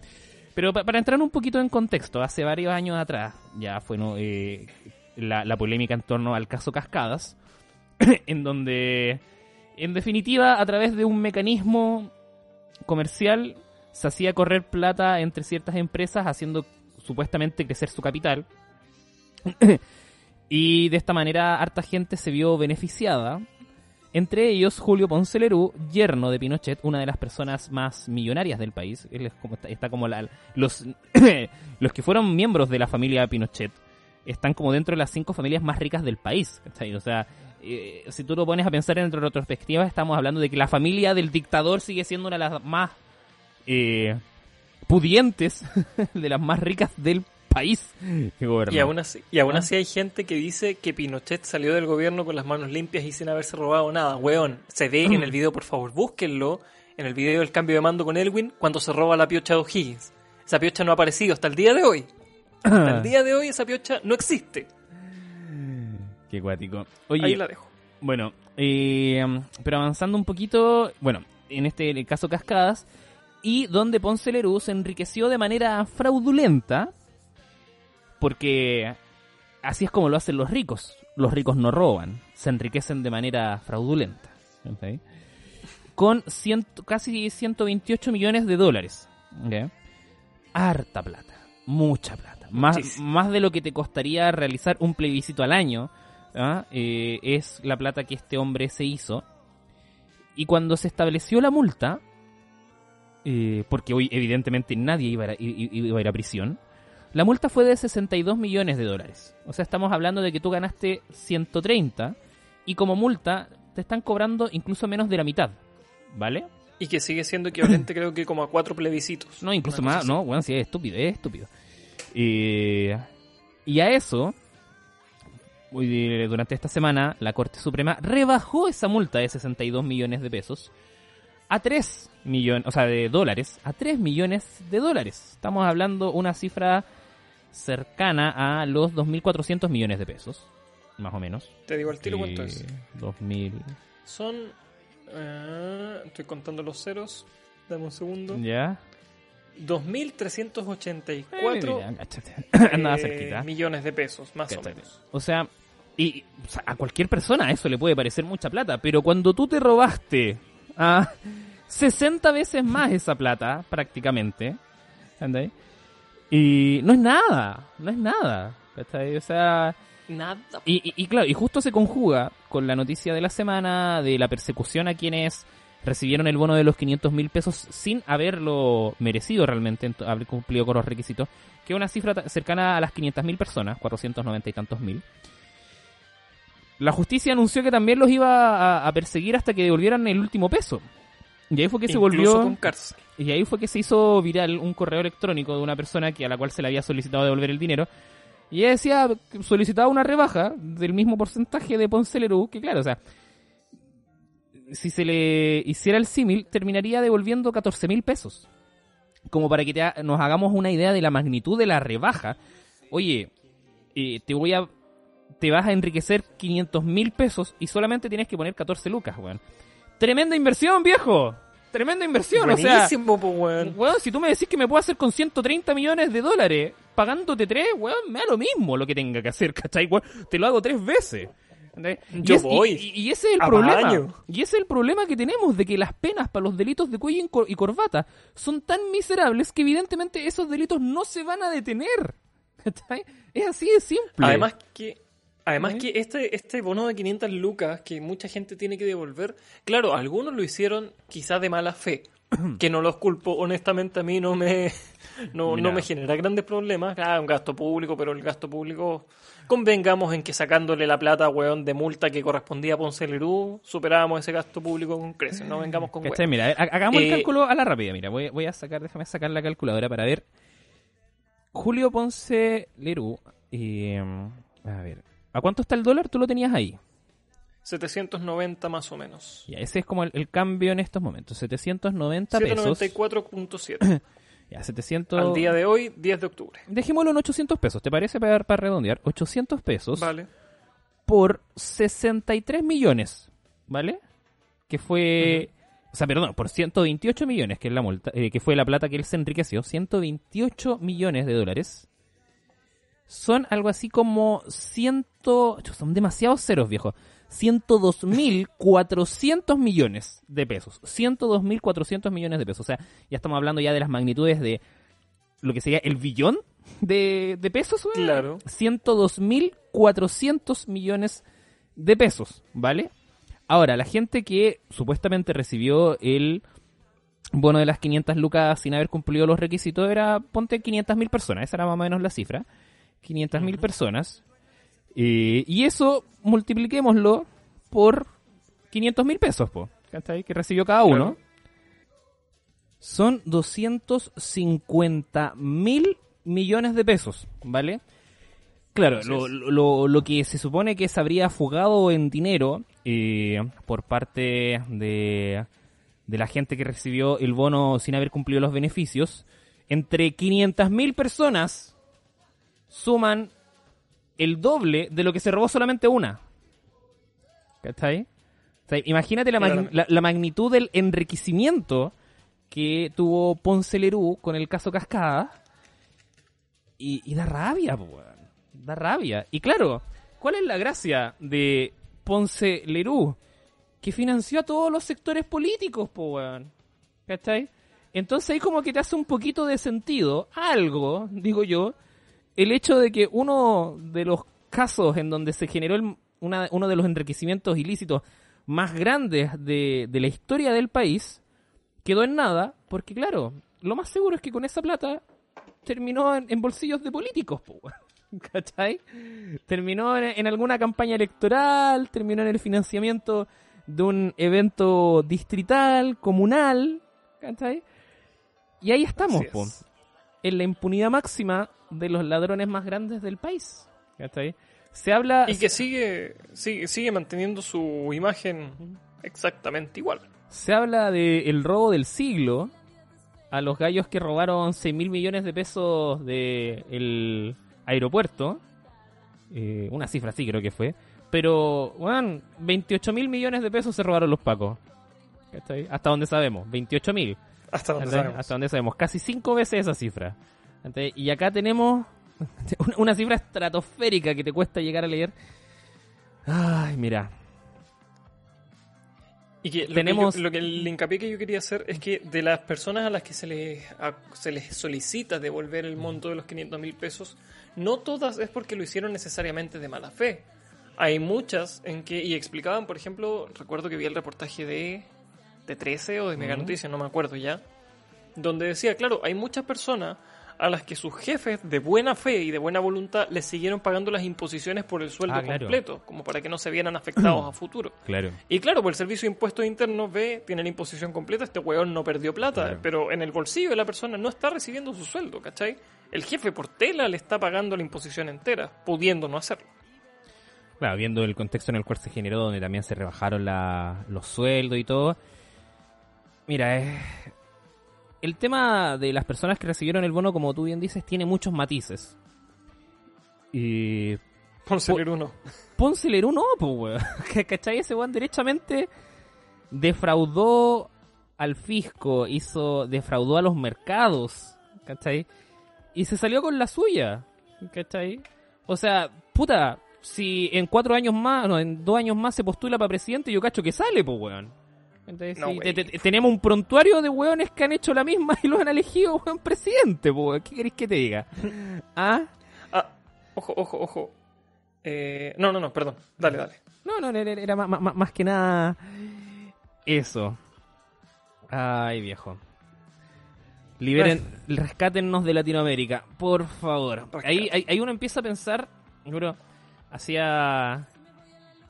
Pero pa- para entrar un poquito en contexto, hace varios años atrás ya fue ¿no? eh, la, la polémica en torno al caso Cascadas, en donde, en definitiva, a través de un mecanismo comercial, se hacía correr plata entre ciertas empresas, haciendo supuestamente crecer su capital. y de esta manera, harta gente se vio beneficiada. Entre ellos, Julio Ponce Lerú, yerno de Pinochet, una de las personas más millonarias del país. Él es como, está, está como la- los, los que fueron miembros de la familia Pinochet están como dentro de las cinco familias más ricas del país. ¿cachai? O sea, eh, si tú lo pones a pensar en retrospectiva, estamos hablando de que la familia del dictador sigue siendo una de las más eh, pudientes, de las más ricas del país. Y aún, así, y aún Ah. así hay gente que dice que Pinochet salió del gobierno con las manos limpias y sin haberse robado nada. Weón, se ve en el video, por favor, búsquenlo. En el video del cambio de mando con Elwin, cuando se roba la piocha de O'Higgins. Esa piocha no ha aparecido hasta el día de hoy. Hasta el día de hoy esa piocha no existe. Qué cuático. Oye, Ahí la dejo. Bueno, eh, pero avanzando un poquito, bueno, en este caso Cascadas, y donde Ponce Lerú se enriqueció de manera fraudulenta, porque así es como lo hacen los ricos. Los ricos no roban, se enriquecen de manera fraudulenta. ¿ok? Con ciento, casi 128 millones de dólares. Harta plata, mucha plata. Más, más de lo que te costaría realizar un plebiscito al año. ¿Ah? Eh, es la plata que este hombre se hizo. Y cuando se estableció la multa, eh, porque hoy evidentemente nadie iba a, iba a ir a prisión, la multa fue de 62 millones de dólares. O sea, estamos hablando de que tú ganaste 130 y como multa te están cobrando incluso menos de la mitad. ¿Vale? Y que sigue siendo equivalente, creo que como a cuatro plebiscitos. No, incluso más, no, bueno, sí, es estúpido, es estúpido. Eh, y a eso, durante esta semana, la Corte Suprema rebajó esa multa de 62 millones de pesos a 3 millones, o sea, de dólares, a 3 millones de dólares. Estamos hablando una cifra cercana a los 2.400 millones de pesos, más o menos. Te digo al tiro cuánto Eh, es. 2000, Son. eh, estoy contando los ceros. Dame un segundo. ¿ya? 2.384 Eh, eh, millones de pesos, más o menos. O sea, y, o sea, a cualquier persona eso le puede parecer mucha plata, pero cuando tú te robaste a 60 veces más esa plata, prácticamente, ¿entendés? Y no es nada, no es nada, ¿cachai? O sea, Nada. y, y- y claro, y justo se conjuga con la noticia de la semana de la persecución a quienes recibieron el bono de los 500 mil pesos sin haberlo merecido realmente, ent- haber cumplido con los requisitos, que es una cifra cercana a las 500 mil personas, 490 y tantos mil. La justicia anunció que también los iba a, a perseguir hasta que devolvieran el último peso. Y ahí fue que se volvió... con cárcel. Y ahí fue que se hizo viral un correo electrónico de una persona que a la cual se le había solicitado devolver el dinero. Y ella decía solicitaba una rebaja del mismo porcentaje de Ponce Lerú, que claro, o sea, si se le hiciera el símil, terminaría devolviendo 14 mil pesos. Como para que te ha- nos hagamos una idea de la magnitud de la rebaja. Oye, eh, te voy a. Te vas a enriquecer 500 mil pesos y solamente tienes que poner 14 lucas, weón. Tremenda inversión, viejo. Tremenda inversión, o sea. Buenísimo, weón. Weón, si tú me decís que me puedo hacer con 130 millones de dólares pagándote tres, weón, me da lo mismo lo que tenga que hacer, ¿cachai? Weón, te lo hago tres veces. Yo es- y- voy. Y, y ese es el A problema. baño. Y ese es el problema que tenemos de que las penas para los delitos de cuello y cor- y corbata son tan miserables que evidentemente esos delitos no se van a detener. Es así de simple. Además que además que este este bono de 500 lucas que mucha gente tiene que devolver, claro, algunos lo hicieron quizás de mala fe, que no los culpo, honestamente a mí no me no, no me genera grandes problemas, ah, un gasto público, pero el gasto público convengamos en que sacándole la plata, weón, de multa que correspondía a Ponce Lerú, superábamos ese gasto público con creces, no vengamos con weón. Mira, hagamos el Eh, cálculo a la rápida. Mira, voy, voy a sacar, déjame sacar la calculadora para ver. Julio Ponce Lerú. eh, a ver, ¿a cuánto está el dólar? Tú lo tenías ahí. 790 más o menos. Ya, ese es como el, el cambio en estos momentos. 790 pesos. 794.7. Ya, 700. Al día de hoy, 10 de octubre. Dejémoslo en 800 pesos, ¿te parece? Para, para redondear. 800 pesos Vale. por 63 millones, ¿vale? Que fue... O sea, perdón, por 128 millones, que es la multa, eh, que fue la plata que él se enriqueció. 128 millones de dólares. Son algo así como 100... Son demasiados ceros, viejo. 102.400 millones de pesos. 102.400 millones de pesos. O sea, ya estamos hablando ya de las magnitudes de lo que sería el billón de, de pesos. weón. Claro. 102.400 millones de pesos, ¿vale? Ahora, la gente que supuestamente recibió el bono de las 500 lucas sin haber cumplido los requisitos era, ponte 500.000 personas, esa era más o menos la cifra. 500.000 personas. Eh, y eso multipliquémoslo por 500.000 pesos, po, ¿cachai? Que recibió cada uno. Claro. Son 250 mil millones de pesos, ¿vale? Claro, lo, lo, lo que se supone que se habría fugado en dinero eh, por parte de, de la gente que recibió el bono sin haber cumplido los beneficios, entre 500 mil personas suman el doble de lo que se robó solamente una. ¿Cachai? O sea, imagínate la, mag- la- la magnitud del enriquecimiento que tuvo Ponce Lerú con el caso Cascada. Y, y da rabia, po, weón. Da rabia. Y claro, ¿cuál es la gracia de Ponce Lerú? Que financió a todos los sectores políticos, po, weón. ¿Cachai? Entonces ahí como que te hace un poquito de sentido, algo, digo yo, el hecho de que uno de los casos en donde se generó el- una- uno de los enriquecimientos ilícitos más grandes de, de la historia del país quedó en nada, porque claro, lo más seguro es que con esa plata terminó en, en bolsillos de políticos, po. ¿cachai? Terminó en, en alguna campaña electoral, terminó en el financiamiento de un evento distrital, comunal, ¿cachai? Y ahí estamos, po, es. en la impunidad máxima de los ladrones más grandes del país, ¿cachai? Se habla... Y que sigue, sigue, sigue manteniendo su imagen exactamente igual. Se habla del robo del siglo a los gallos que robaron 6 mil millones de pesos del aeropuerto. Eh, una cifra así creo que fue. Pero, bueno, 28 mil millones de pesos se robaron los pacos. ¿Cachai? Hasta donde sabemos, 28 mil. Hasta donde sabemos. Hasta donde sabemos, casi cinco veces esa cifra. Y acá tenemos una- cifra estratosférica que te cuesta llegar a leer. Ay, mira. Y que lo, Tenemos- que yo- lo que el hincapié que yo quería hacer es que de las personas a las que se les, a- se les solicita devolver el monto de los 500 mil pesos, no todas es porque lo hicieron necesariamente de mala fe. Hay muchas en que, y explicaban, por ejemplo, recuerdo que vi el reportaje de, de 13 o de Mega. Noticias, no me acuerdo ya, donde decía, claro, hay muchas personas a las que sus jefes de buena fe y de buena voluntad les siguieron pagando las imposiciones por el sueldo Ah, claro. completo, como para que no se vieran afectados a futuro. Claro. Y claro, pues el servicio de impuestos internos ve, tiene la imposición completa, este weón no perdió plata, Claro. pero en el bolsillo de la persona no está recibiendo su sueldo, ¿cachai? El jefe por tela le está pagando la imposición entera, pudiendo no hacerlo. Claro, viendo el contexto en el cual se generó, donde también se rebajaron la- los sueldos y todo. Mira, eh, el tema de las personas que recibieron el bono, como tú bien dices, tiene muchos matices. Y Ponce Po- el uno. Ponce Lerú no, pues, weón. ¿Cachai? Ese weón derechamente defraudó al fisco, hizo, defraudó a los mercados, ¿cachai? Y se salió con la suya, ¿cachai? O sea, puta, si en cuatro años más, no, en dos años más se postula para presidente, yo cacho que sale, pues, weón. Entonces, No, sí, güey. te- te- tenemos un prontuario de weones que han hecho la misma y los han elegido, weón, presidente. ¿Qué queréis que te diga? ¿Ah? Ah, ojo, ojo, ojo. Eh, no, no, no, perdón. Dale, dale. No, no, era, más, más- más que nada eso. Ay, viejo. Liberen, rescátennos de Latinoamérica, por favor. Ahí, ahí, ahí uno empieza a pensar, bro, hacía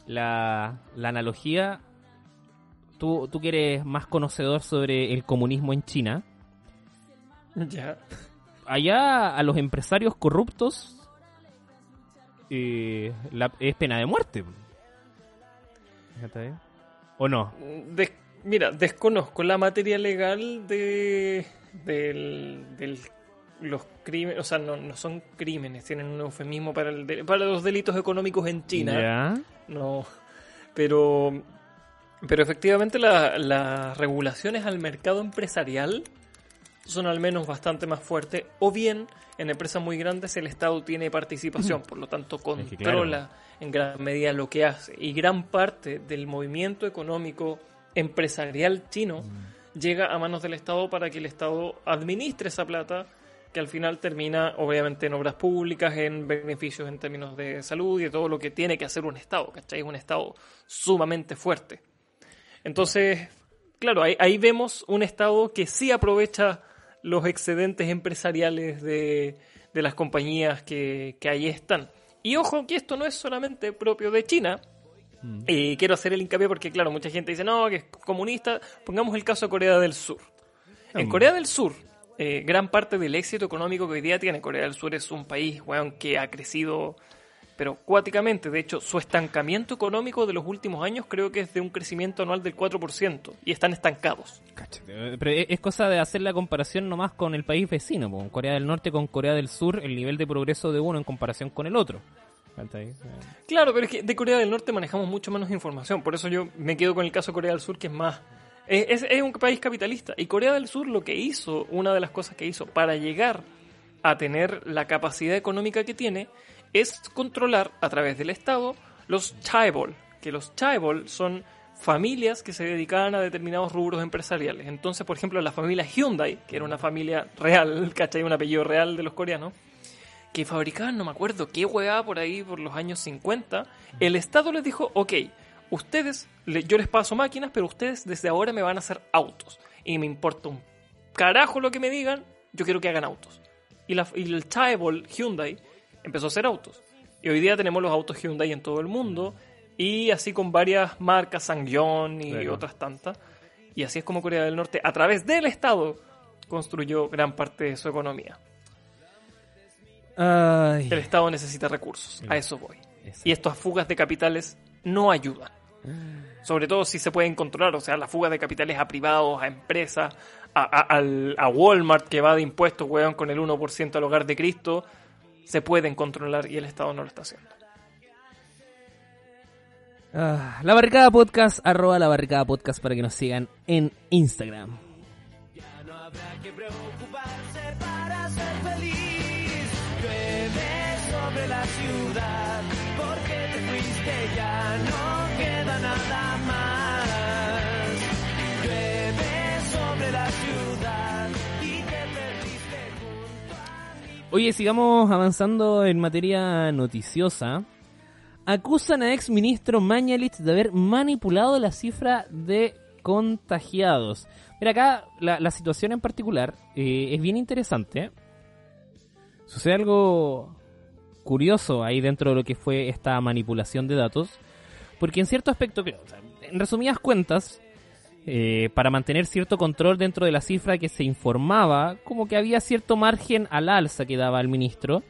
la, la analogía. Tú, tú que eres más conocedor sobre el comunismo en China. Ya. Allá a los empresarios corruptos eh, la- es pena de muerte. ¿O no? Des- mira, desconozco la materia legal de del, del- los crímenes, o sea, no, no son crímenes, tienen un eufemismo para, el de- para los delitos económicos en China. Ya. No, pero, pero efectivamente la- las regulaciones al mercado empresarial son al menos bastante más fuertes, o bien en empresas muy grandes el Estado tiene participación, por lo tanto Es que claro. controla en gran medida lo que hace. Y gran parte del movimiento económico empresarial chino Mm. llega a manos del Estado para que el Estado administre esa plata que al final termina obviamente en obras públicas, en beneficios en términos de salud y de todo lo que tiene que hacer un Estado, ¿cachai? Es un Estado sumamente fuerte. Entonces, claro, ahí, ahí vemos un Estado que sí aprovecha los excedentes empresariales de, de las compañías que, que ahí están. Y ojo que esto no es solamente propio de China, y quiero hacer el hincapié porque, claro, mucha gente dice, no, que es comunista. Pongamos el caso de Corea del Sur. En Mm. Corea del Sur, eh, gran parte del éxito económico que hoy día tiene Corea del Sur es un país, weón, que ha crecido, pero cuáticamente. De hecho, su estancamiento económico de los últimos años creo que es de un crecimiento anual del 4%. Y están estancados. Pero es es cosa de hacer la comparación nomás con el país vecino, con Corea del Norte con Corea del Sur, el nivel de progreso de uno en comparación con el otro. Claro, pero es que de Corea del Norte manejamos mucho menos información. Por eso yo me quedo con el caso de Corea del Sur, que es más. Es un país capitalista. Y Corea del Sur lo que hizo, una de las cosas que hizo para llegar a tener la capacidad económica que tiene, es controlar a través del Estado los chaebol. Que los chaebol son familias que se dedicaban a determinados rubros empresariales. Entonces, por ejemplo, la familia Hyundai, que era una familia real, ¿cachai? Un apellido real de los coreanos, que fabricaban, no me acuerdo qué hueá por ahí por los años 50, el Estado les dijo, ok, ustedes, yo les paso máquinas, pero ustedes desde ahora me van a hacer autos. Y me importa un carajo lo que me digan, yo quiero que hagan autos. Y, la, y el Chaebol Hyundai empezó a hacer autos. Y hoy día tenemos los autos Hyundai en todo el mundo, y así con varias marcas, Sangyeon y Claro. otras tantas. Y así es como Corea del Norte, a través del Estado, construyó gran parte de su economía. Ay. El Estado necesita recursos, a eso voy. Exacto. Y estas fugas de capitales no ayudan. Sobre todo si se pueden controlar, o sea, las fugas de capitales a privados, a empresas, a, a- a Walmart que va de impuestos, weón, con el 1% al hogar de Cristo, se pueden controlar y el Estado no lo está haciendo. Ah, la barricada podcast, arroba la barricada podcast para que nos sigan en Instagram. Ya no habrá que preocuparse para ser feliz. Llueve sobre la ciudad porque te fuiste ya no queda nada más. Oye, sigamos avanzando en materia noticiosa. Acusan a ex ministro Mañalich de haber manipulado la cifra de contagiados. Mira, acá la, situación en particular eh, es bien interesante. Sucede algo curioso ahí dentro de lo que fue esta manipulación de datos. Porque en cierto aspecto, en resumidas cuentas, eh, para mantener cierto control dentro de la cifra que se informaba, como que había cierto margen al alza que daba el ministro.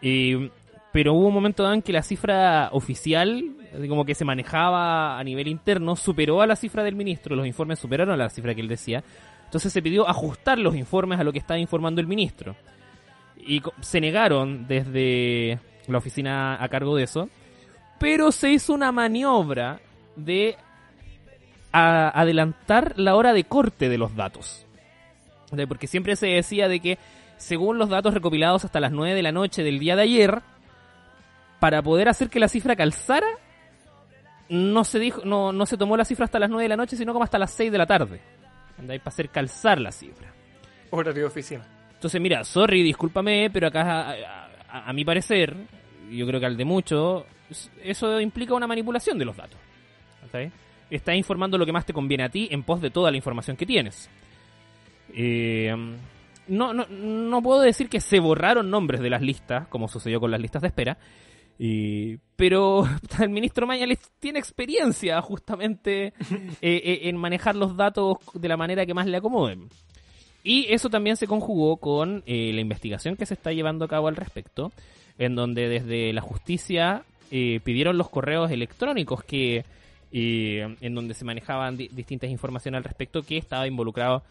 Eh, pero hubo un momento dado en que la cifra oficial, como que se manejaba a nivel interno, superó a la cifra del ministro, los informes superaron a la cifra que él decía. Entonces se pidió ajustar los informes a lo que estaba informando el ministro. Y se negaron desde la oficina a cargo de eso. Pero se hizo una maniobra de a- adelantar la hora de corte de los datos. Porque siempre se decía de que según los datos recopilados hasta las 9 de la noche del día de ayer, para poder hacer que la cifra calzara, no se dijo, no, no se tomó la cifra hasta las 9 de la noche, sino como hasta las 6 de la tarde. ¿Cachai? Para hacer calzar la cifra. Horario de oficina. Entonces, mira, sorry, discúlpame, pero acá, a, a- a mi parecer, yo creo que al de mucho, eso implica una manipulación de los datos. ¿cachai? Estás informando lo que más te conviene a ti en pos de toda la información que tienes. Eh, no, no, no puedo decir que se borraron nombres de las listas, como sucedió con las listas de espera, y- pero el ministro Mañalich tiene experiencia justamente eh, eh, en manejar los datos de la manera que más le acomoden. Y eso también se conjugó con eh, la investigación que se está llevando a cabo al respecto, en donde desde la justicia eh, pidieron los correos electrónicos que eh, en donde se manejaban di- distintas informaciones al respecto que estaba involucrado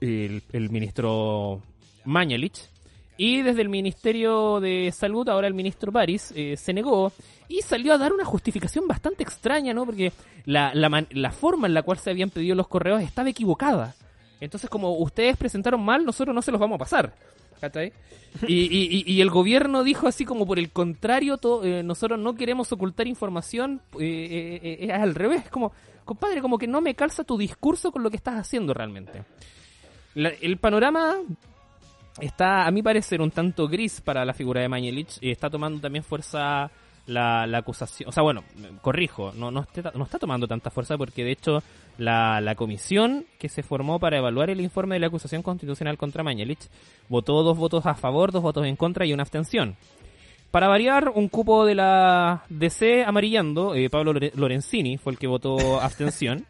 el, ministro Mañalich. Y desde el Ministerio de Salud, ahora el ministro París, eh, se negó y salió a dar una justificación bastante extraña, ¿no? Porque la, la, la forma en la cual se habían pedido los correos estaba equivocada. Entonces, como ustedes presentaron mal, nosotros no se los vamos a pasar. Y, y- y- el gobierno dijo así como por el contrario, to- eh, nosotros no queremos ocultar información, eh, eh, es al revés, como, compadre, como que no me calza tu discurso con lo que estás haciendo realmente. La- el panorama está, a mi parecer, un tanto gris para la figura de Mañelich. y está tomando también fuerza la, la acusación. O sea, bueno, corrijo, no, no, esté- no está tomando tanta fuerza porque, de hecho, la, la comisión que se formó para evaluar el informe de la acusación constitucional contra Mañelich votó dos votos a favor, dos votos en contra y una abstención. Para variar, un cupo de la DC amarillando, eh, Pablo Lore- Lorenzini fue el que votó abstención.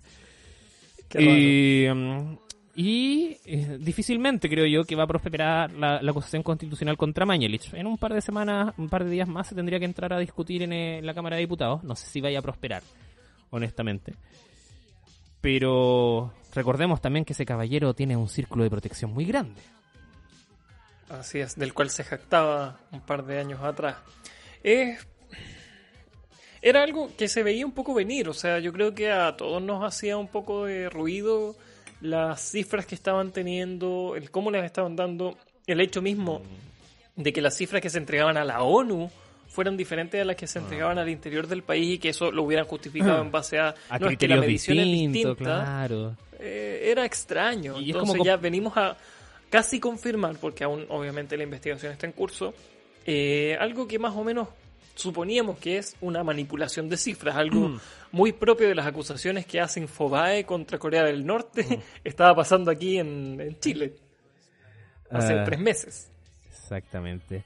Y mm, y, eh, difícilmente creo yo que va a prosperar la, la acusación constitucional contra Mañelich. En un par de semanas, un par de días más se tendría que entrar a discutir en, eh, la Cámara de Diputados. No sé si vaya a prosperar, honestamente. Pero recordemos también que ese caballero tiene un círculo de protección muy grande. Así es, del cual se jactaba un par de años atrás. Es era algo que se veía un poco venir, o sea, yo creo que a todos nos hacía un poco de ruido las cifras que estaban teniendo, el cómo les estaban dando, el hecho mismo de que las cifras que se entregaban a la ONU fueran diferentes a las que se Ah. entregaban al interior del país y que eso lo hubieran justificado en base a, A no, es que la medición es distintos, distinta, claro. eh, era extraño. Y es Entonces como ya venimos a casi confirmar, porque aún obviamente la investigación está en curso, eh, algo que más o menos suponíamos que es una manipulación de cifras, algo Mm. muy propio de las acusaciones que hace Infobae contra Corea del Norte, Mm. estaba pasando aquí en, en Chile hace Ah. tres meses. Exactamente.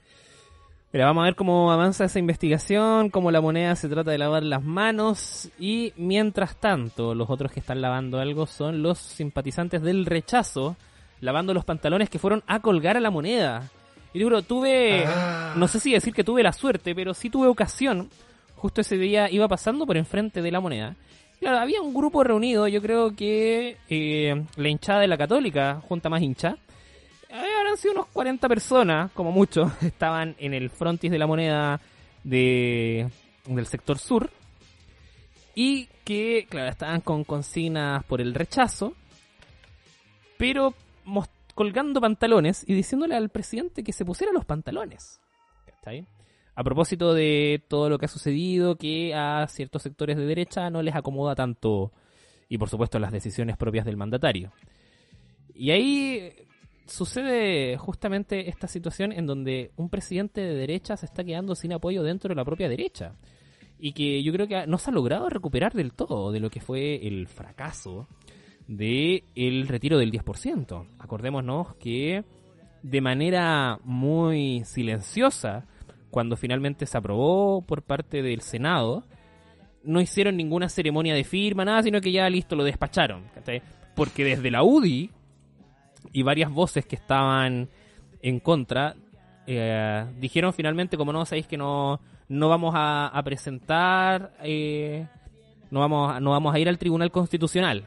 Mira, vamos a ver cómo avanza esa investigación, cómo la moneda se trata de lavar las manos y mientras tanto los otros que están lavando algo son los simpatizantes del rechazo, lavando los pantalones que fueron a colgar a la moneda. Y digo, tuve, Ah. no sé si decir que tuve la suerte, pero sí tuve ocasión, justo ese día iba pasando por enfrente de la moneda. Claro, había un grupo reunido, yo creo que eh, la hinchada de la católica, junta más hincha, eh, habrán sido unos 40 personas, como mucho, estaban en el frontis de la moneda de, del sector sur. Y que, claro, estaban con consignas por el rechazo, pero colgando pantalones y diciéndole al presidente que se pusiera los pantalones. ¿Cachai? A propósito de todo lo que ha sucedido, que a ciertos sectores de derecha no les acomoda tanto, y por supuesto las decisiones propias del mandatario. Y ahí sucede justamente esta situación en donde un presidente de derecha se está quedando sin apoyo dentro de la propia derecha. Y que yo creo que no se ha logrado recuperar del todo de lo que fue el fracaso de el retiro del 10%. Acordémonos que de manera muy silenciosa, cuando finalmente se aprobó por parte del Senado, no hicieron ninguna ceremonia de firma, nada, sino que ya listo, lo despacharon. Porque desde la UDI y varias voces que estaban en contra eh, dijeron finalmente, como no sabéis que no, no vamos a, presentar, eh, no, vamos, no vamos a ir al Tribunal Constitucional.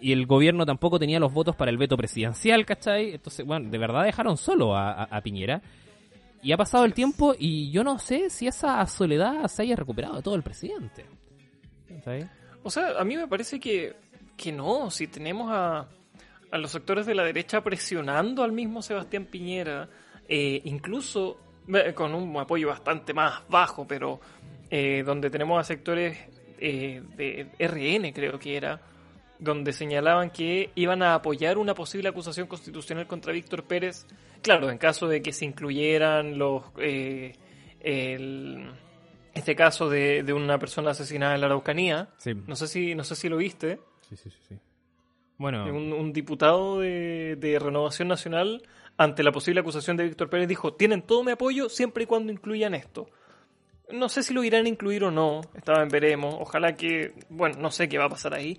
Y el gobierno tampoco tenía los votos para el veto presidencial, ¿cachai? Entonces, bueno, de verdad dejaron solo a, Piñera. Y ha pasado el tiempo y yo no sé si esa soledad se haya recuperado de todo el presidente. ¿Cachai? O sea, a mí me parece que, que no, si tenemos a, a los sectores de la derecha presionando al mismo Sebastián Piñera, eh, incluso eh, con un apoyo bastante más bajo, pero eh, donde tenemos a sectores eh, de RN, creo que era, donde señalaban que iban a apoyar una posible acusación constitucional contra Víctor Pérez, claro, en caso de que se incluyeran los... eh, el, este caso de, de una persona asesinada en la Araucanía, Sí. no sé si, no sé si lo viste. Sí, sí, sí, sí. Bueno, Un, un diputado de, de Renovación Nacional, ante la posible acusación de Víctor Pérez, dijo: Tienen todo mi apoyo siempre y cuando incluyan esto. No sé si lo irán a incluir o no, estaba en veremos. Ojalá que, bueno, no sé qué va a pasar ahí.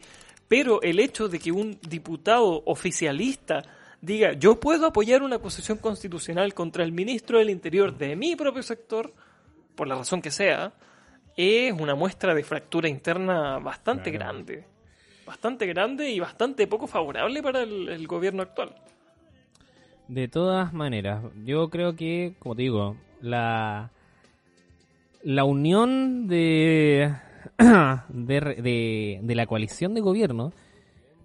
Pero el hecho de que un diputado oficialista diga: Yo puedo apoyar una acusación constitucional contra el ministro del Interior de mi propio sector, por la razón que sea, es una muestra de fractura interna bastante Claro. grande. Bastante grande y bastante poco favorable para el, el gobierno actual. De todas maneras, yo creo que, como te digo, la, la unión de, de, de, de la coalición de gobierno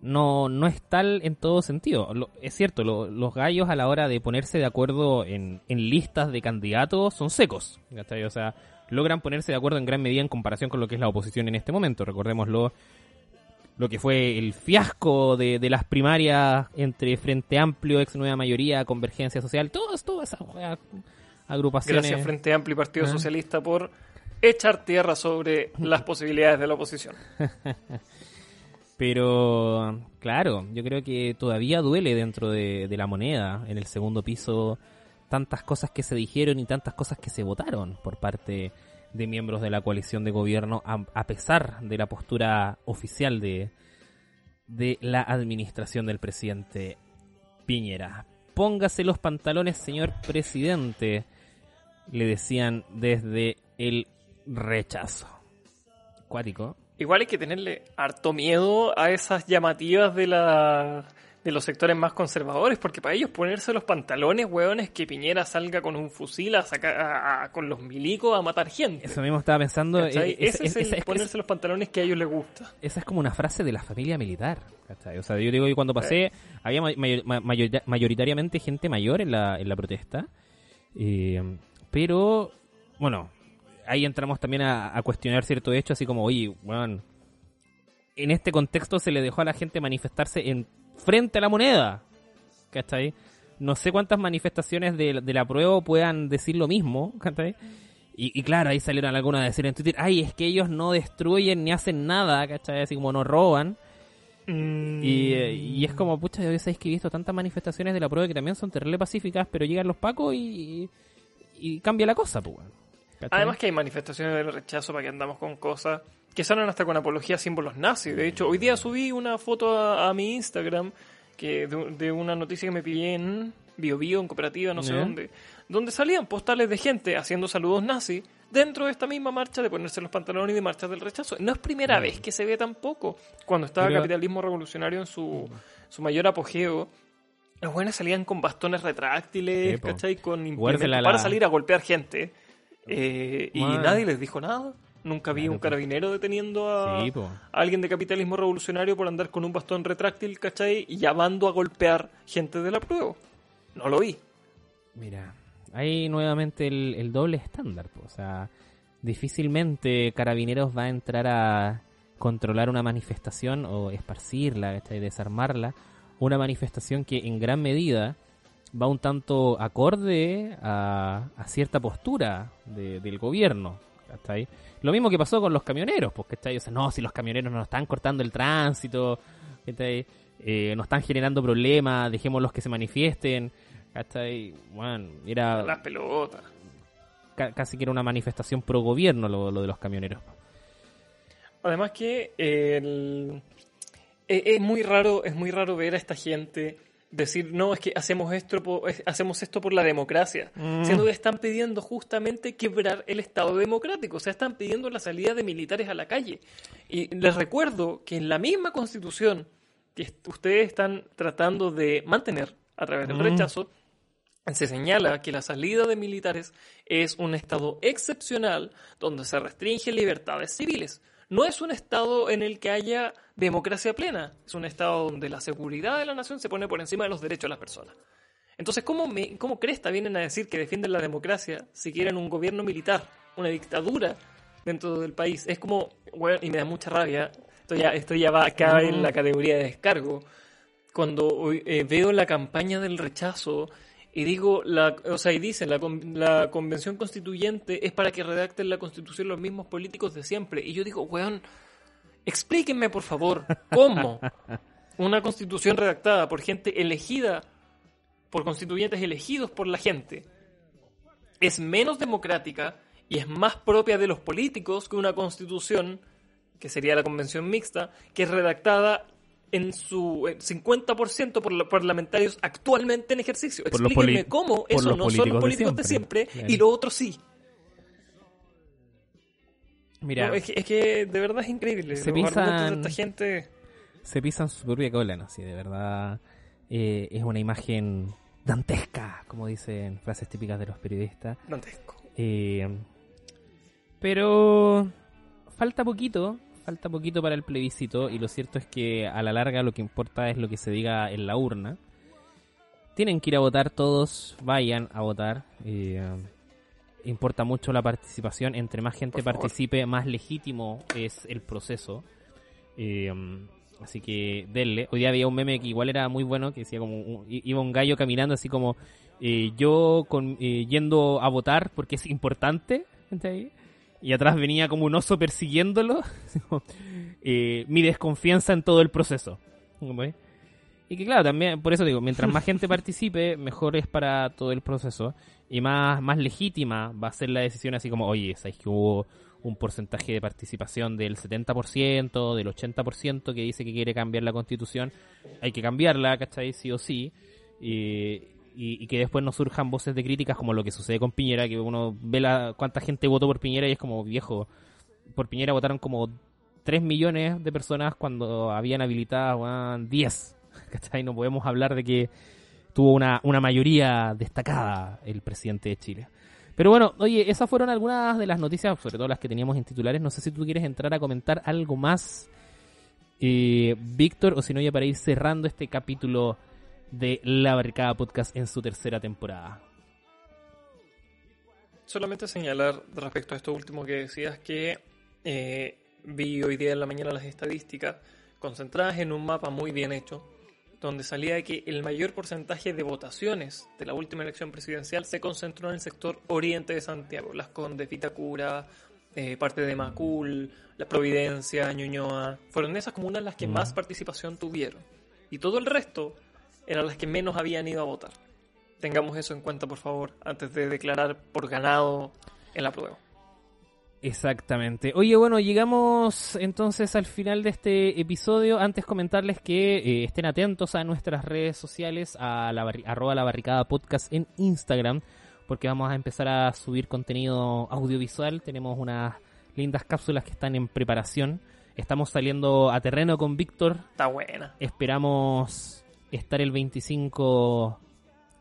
no, no es tal en todo sentido. Lo- es cierto, lo- los gallos a la hora de ponerse de acuerdo en, en listas de candidatos son secos. ¿cachai? O sea, logran ponerse de acuerdo en gran medida en comparación con lo que es la oposición en este momento. Recordémoslo, lo que fue el fiasco de, de las primarias entre Frente Amplio, ex Nueva Mayoría, Convergencia Social, todas, todas esas agrupaciones. Gracias Frente Amplio y Partido Ah. Socialista por echar tierra sobre las posibilidades de la oposición. Pero, claro, yo creo que todavía duele dentro de, de la moneda, en el segundo piso, tantas cosas que se dijeron y tantas cosas que se votaron por parte de miembros de la coalición de gobierno, a, a pesar de la postura oficial de, de la administración del presidente Piñera. Póngase los pantalones, señor presidente, le decían desde el rechazo. Cuático. Igual hay que tenerle harto miedo a esas llamativas de la de los sectores más conservadores, porque para ellos ponerse los pantalones, weón, es que Piñera salga con un fusil a sacar a- a- con los milicos a matar gente. Eso mismo estaba pensando. Eh, es- Ese es, es- el es- ponerse los pantalones que a ellos les gusta. esa es como una frase de la familia militar. ¿cachai? O sea, yo digo que cuando pasé, había mayor- ma- mayor- mayoritariamente gente mayor en la, en la protesta. eh, pero, bueno, ahí entramos también a, a cuestionar cierto hecho, así como, oye, bueno, en este contexto se le dejó a la gente manifestarse en frente a la moneda. ¿Cachai? No sé cuántas manifestaciones de, de la prueba puedan decir lo mismo, ¿cachai? Y, y claro, ahí salieron algunas a decir en Twitter, ay, es que ellos no destruyen ni hacen nada, ¿cachai? Así como no roban. Y, eh, y es como, pucha, yo sabéis que he visto tantas manifestaciones de la prueba que también son terrible pacíficas, pero llegan los pacos y, y cambia la cosa, pues. Además que hay manifestaciones de rechazo para que andamos con cosas que salen hasta con apología a símbolos nazis. De hecho, hoy día subí una foto a, a mi Instagram que de, de una noticia que me pillé en BioBio, en cooperativa, no sé dónde, donde salían postales de gente haciendo saludos nazis dentro de esta misma marcha de ponerse los pantalones y de marchas del rechazo. No es primera vez que se ve tampoco. Cuando estaba Pero- capitalismo revolucionario en su, su mayor apogeo, los buenos salían con bastones retráctiles. ¿cachai? Con implementos para salir a golpear gente. Eh, y nadie les dijo nada. Nunca vi Claro, un po. carabinero deteniendo a, Sí, po. a alguien de capitalismo revolucionario por andar con un bastón retráctil, ¿cachai? Y llamando a golpear gente de la prueba. No lo vi. Mira, hay nuevamente el, el doble estándar. po. O sea, difícilmente Carabineros va a entrar a controlar una manifestación o esparcirla, ¿cachai? desarmarla. Una manifestación que en gran medida va un tanto acorde a, a cierta postura de- del gobierno. ¿cachai? Lo mismo que pasó con los camioneros, ¿cachai? O sea, no, si los camioneros nos están cortando el tránsito. Eh, nos están generando problemas, dejémoslos que se manifiesten. ¿cachai? Bueno, era Las pelotas. ca- casi que era una manifestación pro gobierno lo, lo de los camioneros. Además que el- e- es muy raro, es muy raro ver a esta gente decir no es que hacemos esto por, es- hacemos esto por la democracia, siendo que están pidiendo justamente quebrar el Estado democrático, o sea, están pidiendo la salida de militares a la calle. Y les recuerdo que en la misma Constitución que ustedes están tratando de mantener a través del rechazo, se señala que la salida de militares es un estado excepcional donde se restringen libertades civiles. No es un estado en el que haya democracia plena, es un estado donde la seguridad de la nación se pone por encima de los derechos de las personas. Entonces, ¿cómo, me, cómo cresta vienen a decir que defienden la democracia si quieren un gobierno militar, una dictadura dentro del país? Es como, bueno, y me da mucha rabia, esto ya, esto ya va acá en la categoría de descargo, cuando eh, veo la campaña del rechazo y digo, la, o sea, y dicen, la, la convención constituyente es para que redacten la constitución los mismos políticos de siempre. Y yo digo, weón, explíquenme por favor, ¿cómo una constitución redactada por gente elegida, por constituyentes elegidos por la gente, es menos democrática y es más propia de los políticos que una constitución, que sería la convención mixta, que es redactada en su eh, 50% por los parlamentarios actualmente en ejercicio. Por Explíquenme cómo eso no son los políticos de siempre. y lo otro sí. Mira, No, es, que, es que de verdad es increíble. Se argumentos de gente. se pisan su propia cola, ¿no? Sí, de verdad eh, es una imagen dantesca, como dicen frases típicas de los periodistas. Dantesco. Eh, pero falta poquito, falta poquito para el plebiscito y lo cierto es que a la larga lo que importa es lo que se diga en la urna. Tienen que ir a votar todos, vayan a votar. eh, importa mucho la participación, entre más gente participe, más legítimo es el proceso. Eh, así que denle. Hoy día había un meme que igual era muy bueno, que decía como un- iba un gallo caminando así como eh, yo con, eh, yendo a votar porque es importante. Y atrás venía como un oso persiguiéndolo. eh, mi desconfianza en todo el proceso. Y que claro, también, por eso digo, mientras más gente participe, mejor es para todo el proceso. Y más, más legítima va a ser la decisión así como, oye, ¿sabes que hubo un porcentaje de participación del 70%, del 80% que dice que quiere cambiar la constitución? Hay que cambiarla, ¿cachai? Sí o sí. Y, y, que después no surjan voces de críticas como lo que sucede con Piñera, que uno ve la, cuánta gente votó por Piñera y es como, viejo, por Piñera votaron como 3 millones de personas cuando habían habilitadas weón, 10. ¿cachai? No podemos hablar de que tuvo una, una mayoría destacada el presidente de Chile. Pero bueno, oye, esas fueron algunas de las noticias, sobre todo las que teníamos en titulares. No sé si tú quieres entrar a comentar algo más, eh, Víctor, o si no, ya para ir cerrando este capítulo de La Barricada Podcast en su tercera temporada. Solamente señalar respecto a esto último que decías que eh, vi hoy día en la mañana las estadísticas concentradas en un mapa muy bien hecho, donde salía que el mayor porcentaje de votaciones de la última elección presidencial se concentró en el sector oriente de Santiago, Las Condes, Vitacura, eh, parte de Macul, La Providencia, Ñuñoa, fueron esas comunas las que más participación tuvieron. Y todo el resto eran las que menos habían ido a votar. Tengamos eso en cuenta, por favor, antes de declarar por ganado en la prueba. Exactamente. Oye, bueno, llegamos entonces al final de este episodio. Antes comentarles que eh, estén atentos a nuestras redes sociales, a la arroba la barricada podcast en Instagram, porque vamos a empezar a subir contenido audiovisual. Tenemos unas lindas cápsulas que están en preparación. Estamos saliendo a terreno con Víctor. Está buena. Esperamos estar el 25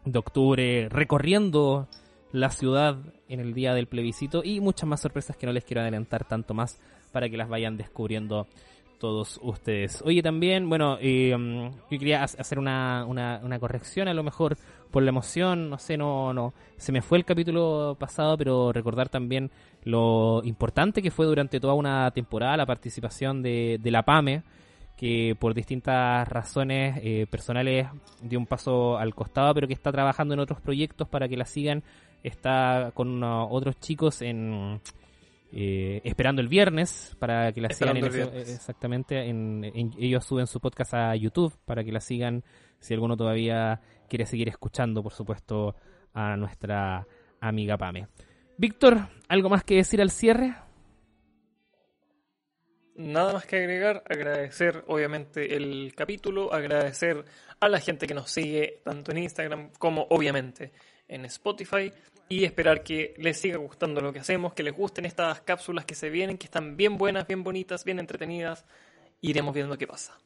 de octubre recorriendo la ciudad en el día del plebiscito y muchas más sorpresas que no les quiero adelantar tanto más para que las vayan descubriendo todos ustedes. Oye, también, bueno, eh, yo quería hacer una, una, una, corrección, a lo mejor por la emoción, no sé, no, no, se me fue el capítulo pasado, pero recordar también lo importante que fue durante toda una temporada la participación de, de la PAME, que por distintas razones eh, personales dio un paso al costado, pero que está trabajando en otros proyectos para que la sigan. Está con otros chicos en eh, esperando el viernes para que la sigan en exactamente en, ellos suben su podcast a YouTube para que la sigan si alguno todavía quiere seguir escuchando por supuesto a nuestra amiga Pame. Víctor algo más que decir al cierre Nada más que agregar, agradecer obviamente el capítulo, agradecer a la gente que nos sigue tanto en Instagram como obviamente en Spotify y esperar que les siga gustando lo que hacemos, que les gusten estas cápsulas que se vienen, que están bien buenas, bien bonitas, bien entretenidas. Iremos viendo qué pasa.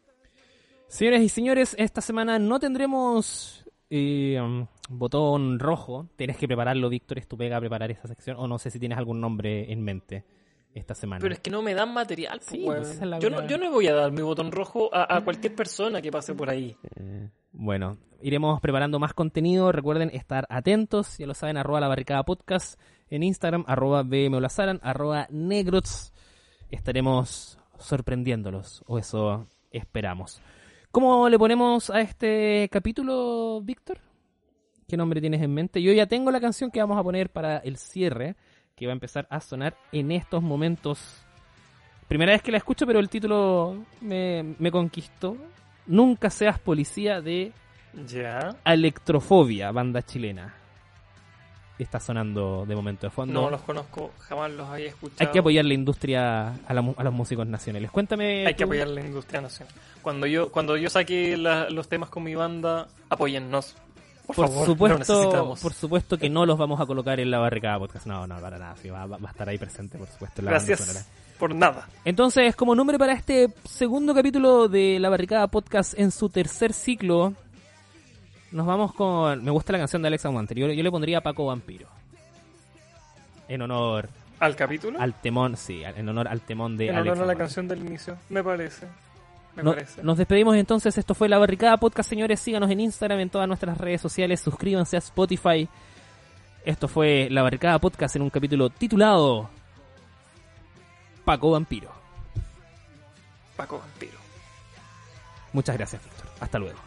Señores y señores, esta semana no tendremos eh, um, botón rojo. Tienes que prepararlo, Víctor, es tu preparar esa sección. O no sé si tienes algún nombre en mente esta semana. Pero es que no me dan material. Pues, yo, no, yo, no, voy a dar mi botón rojo a, cualquier persona que pase por ahí. Eh, bueno, iremos preparando más contenido. Recuerden estar atentos. Ya lo saben, arroba la barricada podcast en Instagram, arroba bmolazaran, arroba negrots. Estaremos sorprendiéndolos, o eso esperamos. ¿Cómo le ponemos a este capítulo, Víctor? ¿Qué nombre tienes en mente? Yo ya tengo la canción que vamos a poner para el cierre, que va a empezar a sonar en estos momentos. Primera vez que la escucho, pero el título me, me conquistó. Nunca seas policía de ya. Electrofobia, banda chilena. Está sonando de momento de fondo. No los conozco, jamás los había escuchado. Hay que apoyar la industria a, los músicos nacionales. Cuéntame. Hay que apoyar la industria nacional. Cuando yo, cuando yo saque los temas con mi banda, apóyennos. Por, supuesto, por supuesto que no los vamos a colocar en la barricada podcast. No, no, para nada. va, a estar ahí presente, por supuesto. Gracias por nada. Entonces, como nombre para este segundo capítulo de la barricada podcast en su tercer ciclo, nos vamos con. Me gusta la canción de Alexa Wanter. Yo, le pondría Paco Vampiro. En honor. ¿Al capítulo? Al temón, sí, en honor al temón de En honor a la canción del inicio, me parece. Me parece. Nos despedimos entonces. Esto fue La Barricada Podcast, señores. Síganos en Instagram, en todas nuestras redes sociales. Suscríbanse a Spotify. Esto fue La Barricada Podcast en un capítulo titulado Paco Vampiro. Paco Vampiro. Muchas gracias, Víctor. Hasta luego.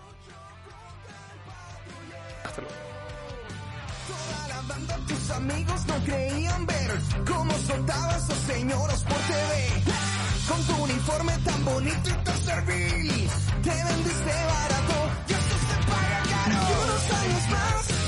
tus amigos no creían ver cómo soltabas a señoros por TV con tu uniforme tan bonito y tan servil. Te vendiste barato y eso se paga caro. Y unos años más.